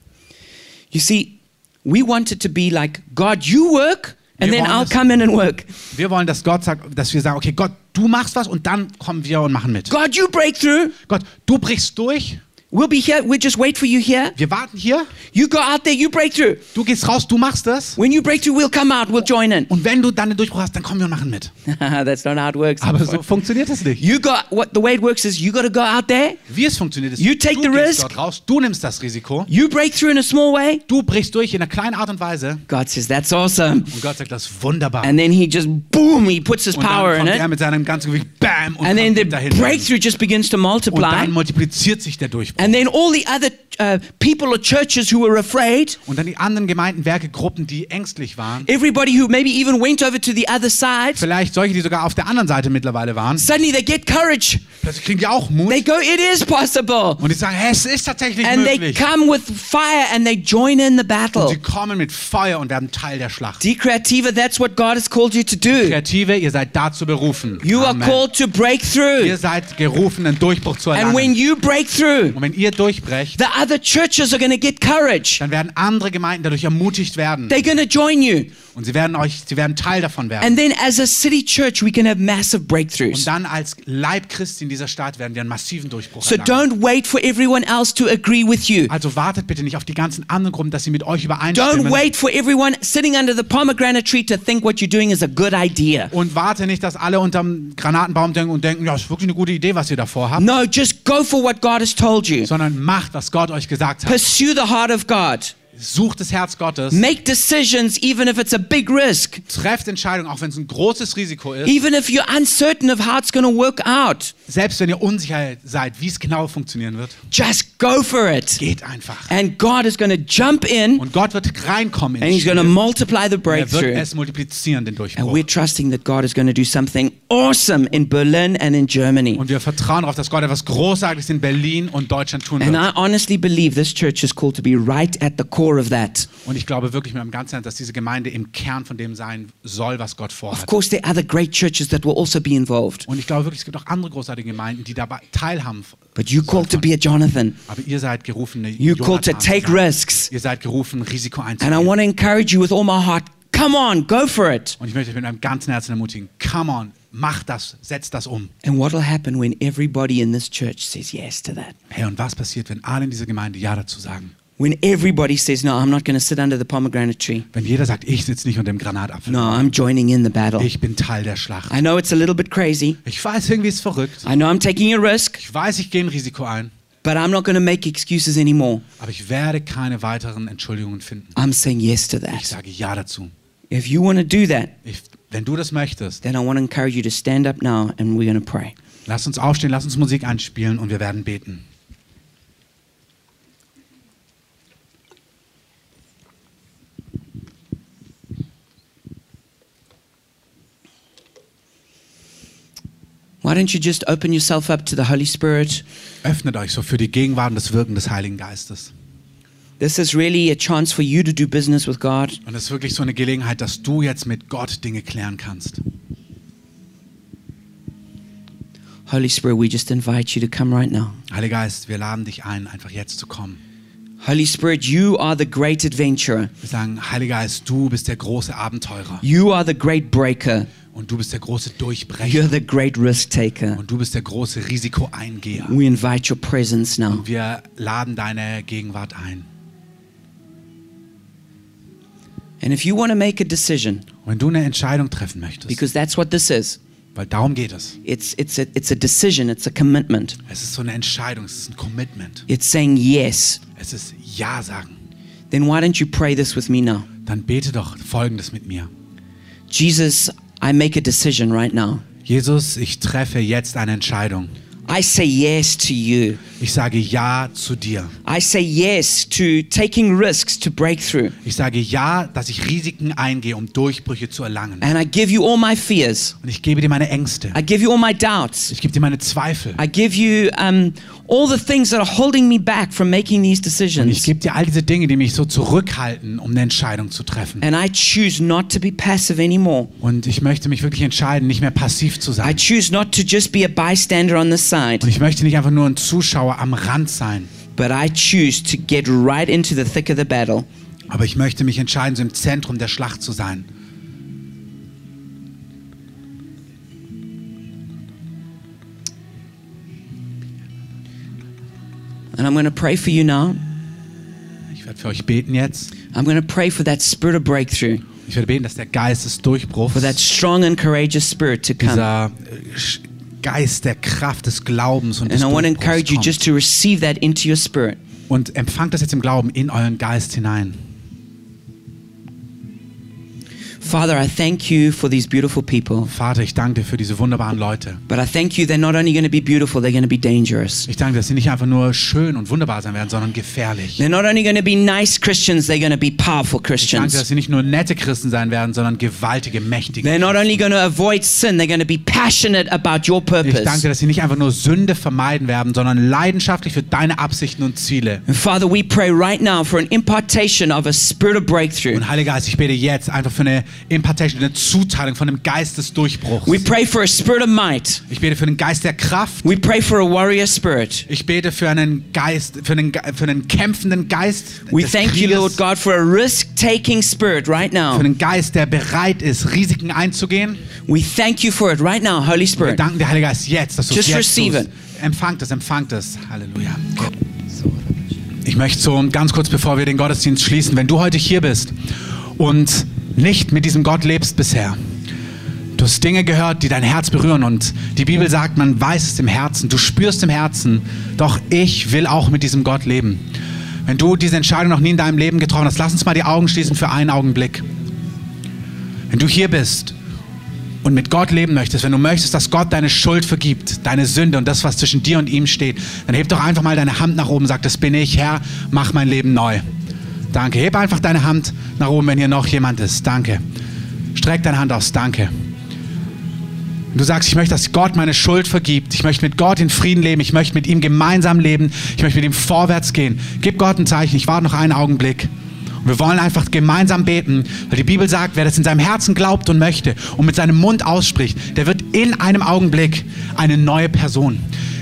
Speaker 2: You see, we wanted to be like, God, you work, and then I'll
Speaker 1: das-
Speaker 2: come in and work.
Speaker 1: Wir wollen, dass Gott sagt, dass wir sagen, okay, Gott, du machst was und dann kommen wir und machen mit.
Speaker 2: God, you break through,
Speaker 1: Gott, du brichst durch,
Speaker 2: We'll be here. We'll just wait for you here.
Speaker 1: Wir warten hier.
Speaker 2: You go out there, you break through.
Speaker 1: Du gehst raus, du machst das.
Speaker 2: When you break through, we'll come out, we'll join in.
Speaker 1: Und wenn du dann einen Durchbruch hast, dann kommen wir und machen mit.
Speaker 2: That's not how it works.
Speaker 1: Aber so funktioniert das nicht.
Speaker 2: You got what the way it works is you got to go out there,
Speaker 1: Wie es funktioniert ist,
Speaker 2: You take
Speaker 1: du
Speaker 2: the
Speaker 1: gehst
Speaker 2: risk.
Speaker 1: dort raus, du nimmst das Risiko,
Speaker 2: you break through in a small way.
Speaker 1: du brichst durch in einer kleinen Art und Weise
Speaker 2: God says that's awesome.
Speaker 1: und Gott sagt, das ist wunderbar.
Speaker 2: And then he just boom, he puts his
Speaker 1: und
Speaker 2: power
Speaker 1: dann
Speaker 2: in
Speaker 1: kommt er
Speaker 2: it.
Speaker 1: mit seinem ganzen Gewicht, bam, und
Speaker 2: And then the
Speaker 1: dahin.
Speaker 2: breakthrough just begins to
Speaker 1: Und
Speaker 2: multiply.
Speaker 1: dann multipliziert sich der Durchbruch.
Speaker 2: And then all the other uh, people or churches who were afraid,
Speaker 1: Und dann die anderen Gemeinden, Werke, Gruppen, die ängstlich waren,
Speaker 2: everybody who maybe even went over to the other side,
Speaker 1: vielleicht solche, die sogar auf der anderen Seite mittlerweile waren,
Speaker 2: suddenly they get courage.
Speaker 1: plötzlich kriegen die auch Mut
Speaker 2: They go, it is possible.
Speaker 1: und die sagen, hey, es ist tatsächlich
Speaker 2: And they
Speaker 1: möglich.
Speaker 2: come with fire and they join in the
Speaker 1: Und
Speaker 2: battle.
Speaker 1: sie kommen mit Feuer und werden Teil der Schlacht.
Speaker 2: D Creativa, that's what God has called you to do.
Speaker 1: Kreative, ihr seid dazu berufen.
Speaker 2: You are
Speaker 1: Amen.
Speaker 2: called to break
Speaker 1: Ihr
Speaker 2: through.
Speaker 1: seid gerufen, einen Durchbruch zu
Speaker 2: And when
Speaker 1: erlangen.
Speaker 2: you break through,
Speaker 1: Und wenn ihr durchbrecht,
Speaker 2: the other churches are going to get courage.
Speaker 1: dann werden andere Gemeinden dadurch ermutigt werden.
Speaker 2: They're going to join you.
Speaker 1: Und sie werden euch, sie werden Teil davon werden.
Speaker 2: And then as a city church, we can have massive
Speaker 1: Und
Speaker 2: breakthroughs.
Speaker 1: dann als Leib Christi in dieser Stadt werden wir einen massiven Durchbruch
Speaker 2: So
Speaker 1: erlangen.
Speaker 2: don't wait for everyone else to agree with you.
Speaker 1: Also wartet bitte nicht auf die ganzen anderen Gruppen, dass sie mit euch
Speaker 2: Don't
Speaker 1: übereinstimmen.
Speaker 2: wait for everyone sitting under the pomegranate tree to think what you're doing is a good idea.
Speaker 1: Und warte nicht, dass alle unterm Granatenbaum denken und denken, ja, ist wirklich eine gute Idee, was ihr davor habt.
Speaker 2: No, just go for what God has told you.
Speaker 1: Sondern macht, was Gott euch gesagt hat.
Speaker 2: Pursue the heart of God.
Speaker 1: Sucht das Herz Gottes.
Speaker 2: Make decisions even if it's a big risk.
Speaker 1: Trefft Entscheidungen, auch wenn es ein großes Risiko ist.
Speaker 2: Even if you're uncertain of how it's going to work out.
Speaker 1: Selbst wenn ihr unsicher seid, wie es genau funktionieren wird.
Speaker 2: Just go for it.
Speaker 1: Geht einfach.
Speaker 2: And God is going to jump in
Speaker 1: Und Gott wird reinkommen
Speaker 2: and He's going to multiply the
Speaker 1: Er wird
Speaker 2: breakthrough.
Speaker 1: es multiplizieren, den
Speaker 2: And
Speaker 1: Durchbruch.
Speaker 2: we're trusting that God is going to do something awesome in Berlin and in Germany.
Speaker 1: Und wir vertrauen darauf, dass Gott etwas Großartiges in Berlin und Deutschland tun
Speaker 2: And
Speaker 1: wird.
Speaker 2: I honestly believe this church is called to be right at the core of that.
Speaker 1: Und ich glaube wirklich mit meinem ganzen Herzen, dass diese Gemeinde im Kern von dem sein soll, was Gott
Speaker 2: Of
Speaker 1: vorhat.
Speaker 2: course, there are other great churches that will also be involved.
Speaker 1: Und ich glaube wirklich, es gibt auch andere großartige Gemeinden, die dabei teilhaben.
Speaker 2: But you called to be a Jonathan.
Speaker 1: Aber ihr seid gerufen,
Speaker 2: You called to take risks.
Speaker 1: Ihr seid gerufen, Risiko
Speaker 2: And I
Speaker 1: einzugehen.
Speaker 2: want to encourage you with all my heart. Come on, go for it.
Speaker 1: Und ich möchte euch mit meinem ganzen Herzen ermutigen, come on, mach das, setz das um.
Speaker 2: And what will happen when everybody in this church says yes to that?
Speaker 1: Hey, und was passiert, wenn alle in dieser Gemeinde Ja dazu sagen?
Speaker 2: When everybody says, No, I'm not going to sit under the pomegranate tree.
Speaker 1: Wenn jeder sagt, ich sitze nicht unter dem Granatapfel.
Speaker 2: No, I'm joining in the battle.
Speaker 1: Ich bin Teil der Schlacht.
Speaker 2: I know it's a little bit crazy.
Speaker 1: Ich weiß, irgendwie ist verrückt.
Speaker 2: I know I'm taking a risk,
Speaker 1: Ich weiß, ich gehe ein Risiko ein.
Speaker 2: but I'm not going to make excuses anymore.
Speaker 1: Aber ich werde keine weiteren Entschuldigungen finden.
Speaker 2: I'm saying yes to
Speaker 1: Ich
Speaker 2: that.
Speaker 1: sage Ja dazu.
Speaker 2: If you want to do that,
Speaker 1: Ich, wenn du das möchtest,
Speaker 2: then I want to encourage you to stand up now and we're going to pray.
Speaker 1: lass uns aufstehen, lass uns Musik einspielen und wir werden beten.
Speaker 2: Why don't you just open yourself up to the Holy Spirit?
Speaker 1: Öffnet euch so für die Gegenwart und das Wirken des Heiligen Geistes.
Speaker 2: This is really a chance for you to do business with God.
Speaker 1: Und es ist wirklich so eine Gelegenheit, dass du jetzt mit Gott Dinge klären kannst.
Speaker 2: Holy Spirit, we just invite you to come right now.
Speaker 1: Heiliger Geist, wir laden dich ein, einfach jetzt zu kommen.
Speaker 2: Holy Spirit, you are the great adventurer.
Speaker 1: Wir sagen, Heiliger Geist, du bist der große Abenteurer
Speaker 2: You are the great breaker.
Speaker 1: Und du bist der große
Speaker 2: You're
Speaker 1: Durchbrecher
Speaker 2: the great risk taker.
Speaker 1: und du bist der große Risikoeingeher.
Speaker 2: We invite your presence now.
Speaker 1: Und wir laden deine Gegenwart ein.
Speaker 2: And if you want to make a decision,
Speaker 1: wenn du eine Entscheidung treffen möchtest,
Speaker 2: because that's what this is,
Speaker 1: weil darum geht es.
Speaker 2: it's, it's, a, it's a decision, it's a commitment.
Speaker 1: Es ist so eine Entscheidung, es ist ein Commitment.
Speaker 2: It's saying yes.
Speaker 1: Es ist Ja sagen.
Speaker 2: Then why don't you pray this with me now?
Speaker 1: Dann bete doch Folgendes mit mir.
Speaker 2: Jesus, I make a decision right now.
Speaker 1: Jesus, ich treffe jetzt eine Entscheidung.
Speaker 2: I say yes to you.
Speaker 1: Ich sage Ja zu dir.
Speaker 2: I say yes to taking risks to break through.
Speaker 1: Ich sage Ja, dass ich Risiken eingehe, um Durchbrüche zu erlangen.
Speaker 2: And I give you all my fears.
Speaker 1: Und ich gebe dir meine Ängste.
Speaker 2: I give you all my doubts.
Speaker 1: Ich gebe dir meine Zweifel.
Speaker 2: I give you um, all the things that are holding me back from making these
Speaker 1: Und ich
Speaker 2: decisions.
Speaker 1: gebe dir all diese Dinge, die mich so zurückhalten, um eine Entscheidung zu treffen.
Speaker 2: And I choose not to be passive anymore.
Speaker 1: Und ich möchte mich wirklich entscheiden, nicht mehr passiv zu
Speaker 2: I
Speaker 1: sein.
Speaker 2: choose not to just be a bystander on the side,
Speaker 1: Und ich möchte nicht einfach nur ein Zuschauer am Rand sein.
Speaker 2: but I choose to get right into the thick of the battle.
Speaker 1: Aber ich möchte mich entscheiden, so im Zentrum der Schlacht zu sein.
Speaker 2: And I'm going to pray for you now.
Speaker 1: Ich werde für euch beten jetzt.
Speaker 2: I'm going to pray for that spirit of breakthrough,
Speaker 1: Ich werde beten, dass der Geist des Durchbruchs,
Speaker 2: for that strong and courageous spirit to come.
Speaker 1: dieser äh, Geist der Kraft des Glaubens und
Speaker 2: And
Speaker 1: des
Speaker 2: I want to
Speaker 1: Durchbruchs
Speaker 2: encourage you just to receive that into your spirit.
Speaker 1: Und empfangt das jetzt im Glauben in euren Geist hinein.
Speaker 2: Father, I thank you for these beautiful people.
Speaker 1: Vater, ich danke dir für diese wunderbaren Leute.
Speaker 2: But I thank you they're not only going to be beautiful, they're going to be dangerous.
Speaker 1: Ich danke, dass sie nicht einfach nur schön und wunderbar sein werden, sondern gefährlich.
Speaker 2: They're not only going to be nice Christians, they're going to be powerful
Speaker 1: Ich danke,
Speaker 2: Christians.
Speaker 1: dass sie nicht nur nette Christen sein werden, sondern gewaltige, mächtige.
Speaker 2: They're not only going to avoid sin, they're going to be passionate about your
Speaker 1: Ich danke,
Speaker 2: purpose.
Speaker 1: dass sie nicht einfach nur Sünde vermeiden werden, sondern leidenschaftlich für deine Absichten und Ziele.
Speaker 2: And Father, we pray right now for an impartation of a spirit of breakthrough.
Speaker 1: Und Heiliger Geist, ich bete jetzt einfach für eine Impartation, eine Zuteilung von dem Geist des Durchbruchs.
Speaker 2: We pray for a spirit of might.
Speaker 1: Ich bete für den Geist der Kraft.
Speaker 2: We pray for a warrior spirit.
Speaker 1: Ich bete für einen Geist, für einen, für einen kämpfenden Geist.
Speaker 2: We thank you,
Speaker 1: Krieges,
Speaker 2: Lord God, for a risk taking spirit right
Speaker 1: Für
Speaker 2: now.
Speaker 1: einen Geist, der bereit ist, Risiken einzugehen.
Speaker 2: We thank you for it right now, Holy
Speaker 1: Wir
Speaker 2: Spirit.
Speaker 1: danken dir, Heiliger Geist, jetzt, dass du
Speaker 2: Just
Speaker 1: jetzt
Speaker 2: receive
Speaker 1: tust. Empfangt es, empfangt es. Halleluja. Ich möchte so ganz kurz, bevor wir den Gottesdienst schließen, wenn du heute hier bist und nicht mit diesem Gott lebst bisher, du hast Dinge gehört, die dein Herz berühren und die Bibel sagt, man weiß es im Herzen, du spürst im Herzen, doch ich will auch mit diesem Gott leben. Wenn du diese Entscheidung noch nie in deinem Leben getroffen hast, lass uns mal die Augen schließen für einen Augenblick. Wenn du hier bist und mit Gott leben möchtest, wenn du möchtest, dass Gott deine Schuld vergibt, deine Sünde und das, was zwischen dir und ihm steht, dann heb doch einfach mal deine Hand nach oben, sag, das bin ich, Herr, mach mein Leben neu. Danke. Heb einfach deine Hand nach oben, wenn hier noch jemand ist. Danke. Streck deine Hand aus. Danke. Du sagst, ich möchte, dass Gott meine Schuld vergibt. Ich möchte mit Gott in Frieden leben. Ich möchte mit ihm gemeinsam leben. Ich möchte mit ihm vorwärts gehen. Gib Gott ein Zeichen. Ich warte noch einen Augenblick. Und wir wollen einfach gemeinsam beten, weil die Bibel sagt, wer das in seinem Herzen glaubt und möchte und mit seinem Mund ausspricht, der wird in einem Augenblick eine neue Person.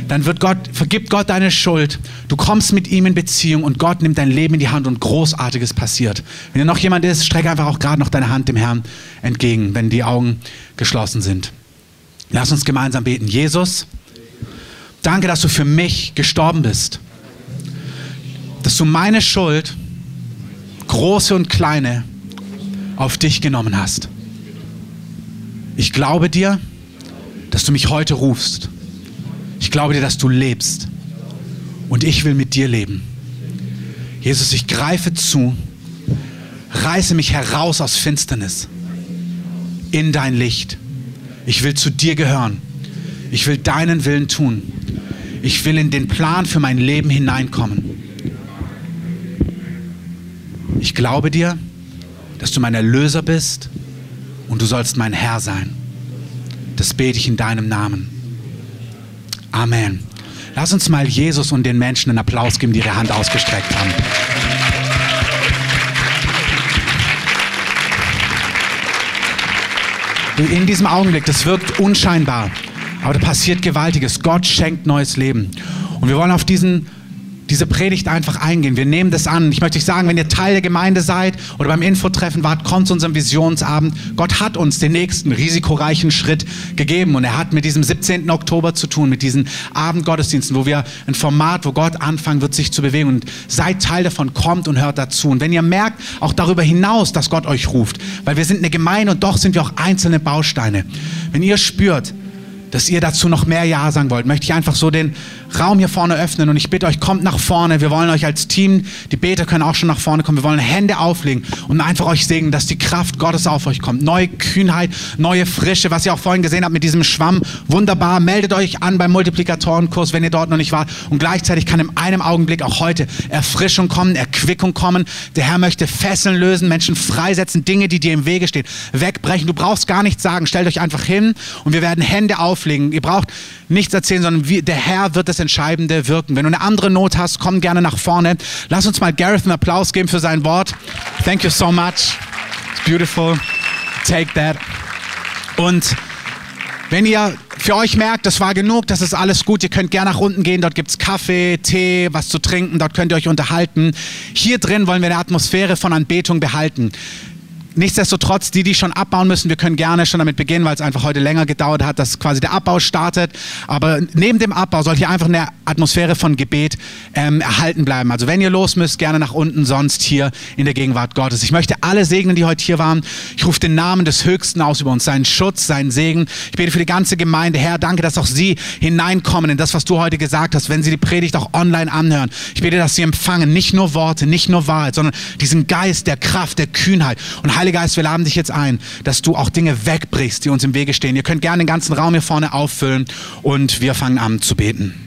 Speaker 1: Dann wird Gott, vergibt Gott deine Schuld. Du kommst mit ihm in Beziehung und Gott nimmt dein Leben in die Hand und Großartiges passiert. Wenn hier noch jemand ist, streck einfach auch gerade noch deine Hand dem Herrn entgegen, wenn die Augen geschlossen sind. Lass uns gemeinsam beten. Jesus, danke, dass du für mich gestorben bist. Dass du meine Schuld, große und kleine, auf dich genommen hast. Ich glaube dir, dass du mich heute rufst. Ich glaube dir, dass du lebst. Und ich will mit dir leben. Jesus, ich greife zu, reiße mich heraus aus Finsternis in dein Licht. Ich will zu dir gehören. Ich will deinen Willen tun. Ich will in den Plan für mein Leben hineinkommen. Ich glaube dir, dass du mein Erlöser bist und du sollst mein Herr sein. Das bete ich in deinem Namen. Amen. Lass uns mal Jesus und den Menschen einen Applaus geben, die ihre Hand ausgestreckt haben. In diesem Augenblick, das wirkt unscheinbar, aber da passiert Gewaltiges. Gott schenkt neues Leben. Und wir wollen auf diesen, diese Predigt einfach eingehen. Wir nehmen das an. Ich möchte euch sagen, wenn ihr Teil der Gemeinde seid oder beim Infotreffen wart, kommt zu unserem Visionsabend. Gott hat uns den nächsten risikoreichen Schritt gegeben und er hat mit diesem 17. Oktober zu tun, mit diesen Abendgottesdiensten, wo wir ein Format, wo Gott anfangen wird, sich zu bewegen und seid Teil davon, kommt und hört dazu. Und wenn ihr merkt, auch darüber hinaus, dass Gott euch ruft, weil wir sind eine Gemeinde und doch sind wir auch einzelne Bausteine. Wenn ihr spürt, dass ihr dazu noch mehr Ja sagen wollt, möchte ich einfach so den Raum hier vorne öffnen und ich bitte euch, kommt nach vorne. Wir wollen euch als Team, die Beter können auch schon nach vorne kommen, wir wollen Hände auflegen und einfach euch segnen, dass die Kraft Gottes auf euch kommt. Neue Kühnheit, neue Frische, was ihr auch vorhin gesehen habt mit diesem Schwamm. Wunderbar, meldet euch an beim Multiplikatorenkurs, wenn ihr dort noch nicht wart. Und gleichzeitig kann in einem Augenblick auch heute Erfrischung kommen, Erquickung kommen. Der Herr möchte Fesseln lösen, Menschen freisetzen, Dinge, die dir im Wege stehen, wegbrechen. Du brauchst gar nichts sagen, stellt euch einfach hin und wir werden Hände auflegen. Ihr braucht nichts erzählen, sondern wir, der Herr wird das Entscheidende wirken. Wenn du eine andere Not hast, komm gerne nach vorne. Lass uns mal Gareth einen Applaus geben für sein Wort. Thank you so much. It's beautiful. Take that. Und wenn ihr für euch merkt, das war genug, das ist alles gut, ihr könnt gerne nach unten gehen, dort gibt es Kaffee, Tee, was zu trinken, dort könnt ihr euch unterhalten. Hier drin wollen wir eine Atmosphäre von Anbetung behalten. Nichtsdestotrotz, die, die schon abbauen müssen, wir können gerne schon damit beginnen, weil es einfach heute länger gedauert hat, dass quasi der Abbau startet. Aber neben dem Abbau soll hier einfach eine Atmosphäre von Gebet ähm, erhalten bleiben. Also wenn ihr los müsst, gerne nach unten, sonst hier in der Gegenwart Gottes. Ich möchte alle segnen, die heute hier waren. Ich rufe den Namen des Höchsten aus über uns, seinen Schutz, seinen Segen. Ich bete für die ganze Gemeinde. Herr, danke, dass auch sie hineinkommen in das, was du heute gesagt hast, wenn sie die Predigt auch online anhören. Ich bete, dass sie empfangen, nicht nur Worte, nicht nur Wahrheit, sondern diesen Geist der Kraft, der Kühnheit. Und Heiliger Geist, wir laden dich jetzt ein, dass du auch Dinge wegbrichst, die uns im Wege stehen. Ihr könnt gerne den ganzen Raum hier vorne auffüllen und wir fangen an zu beten.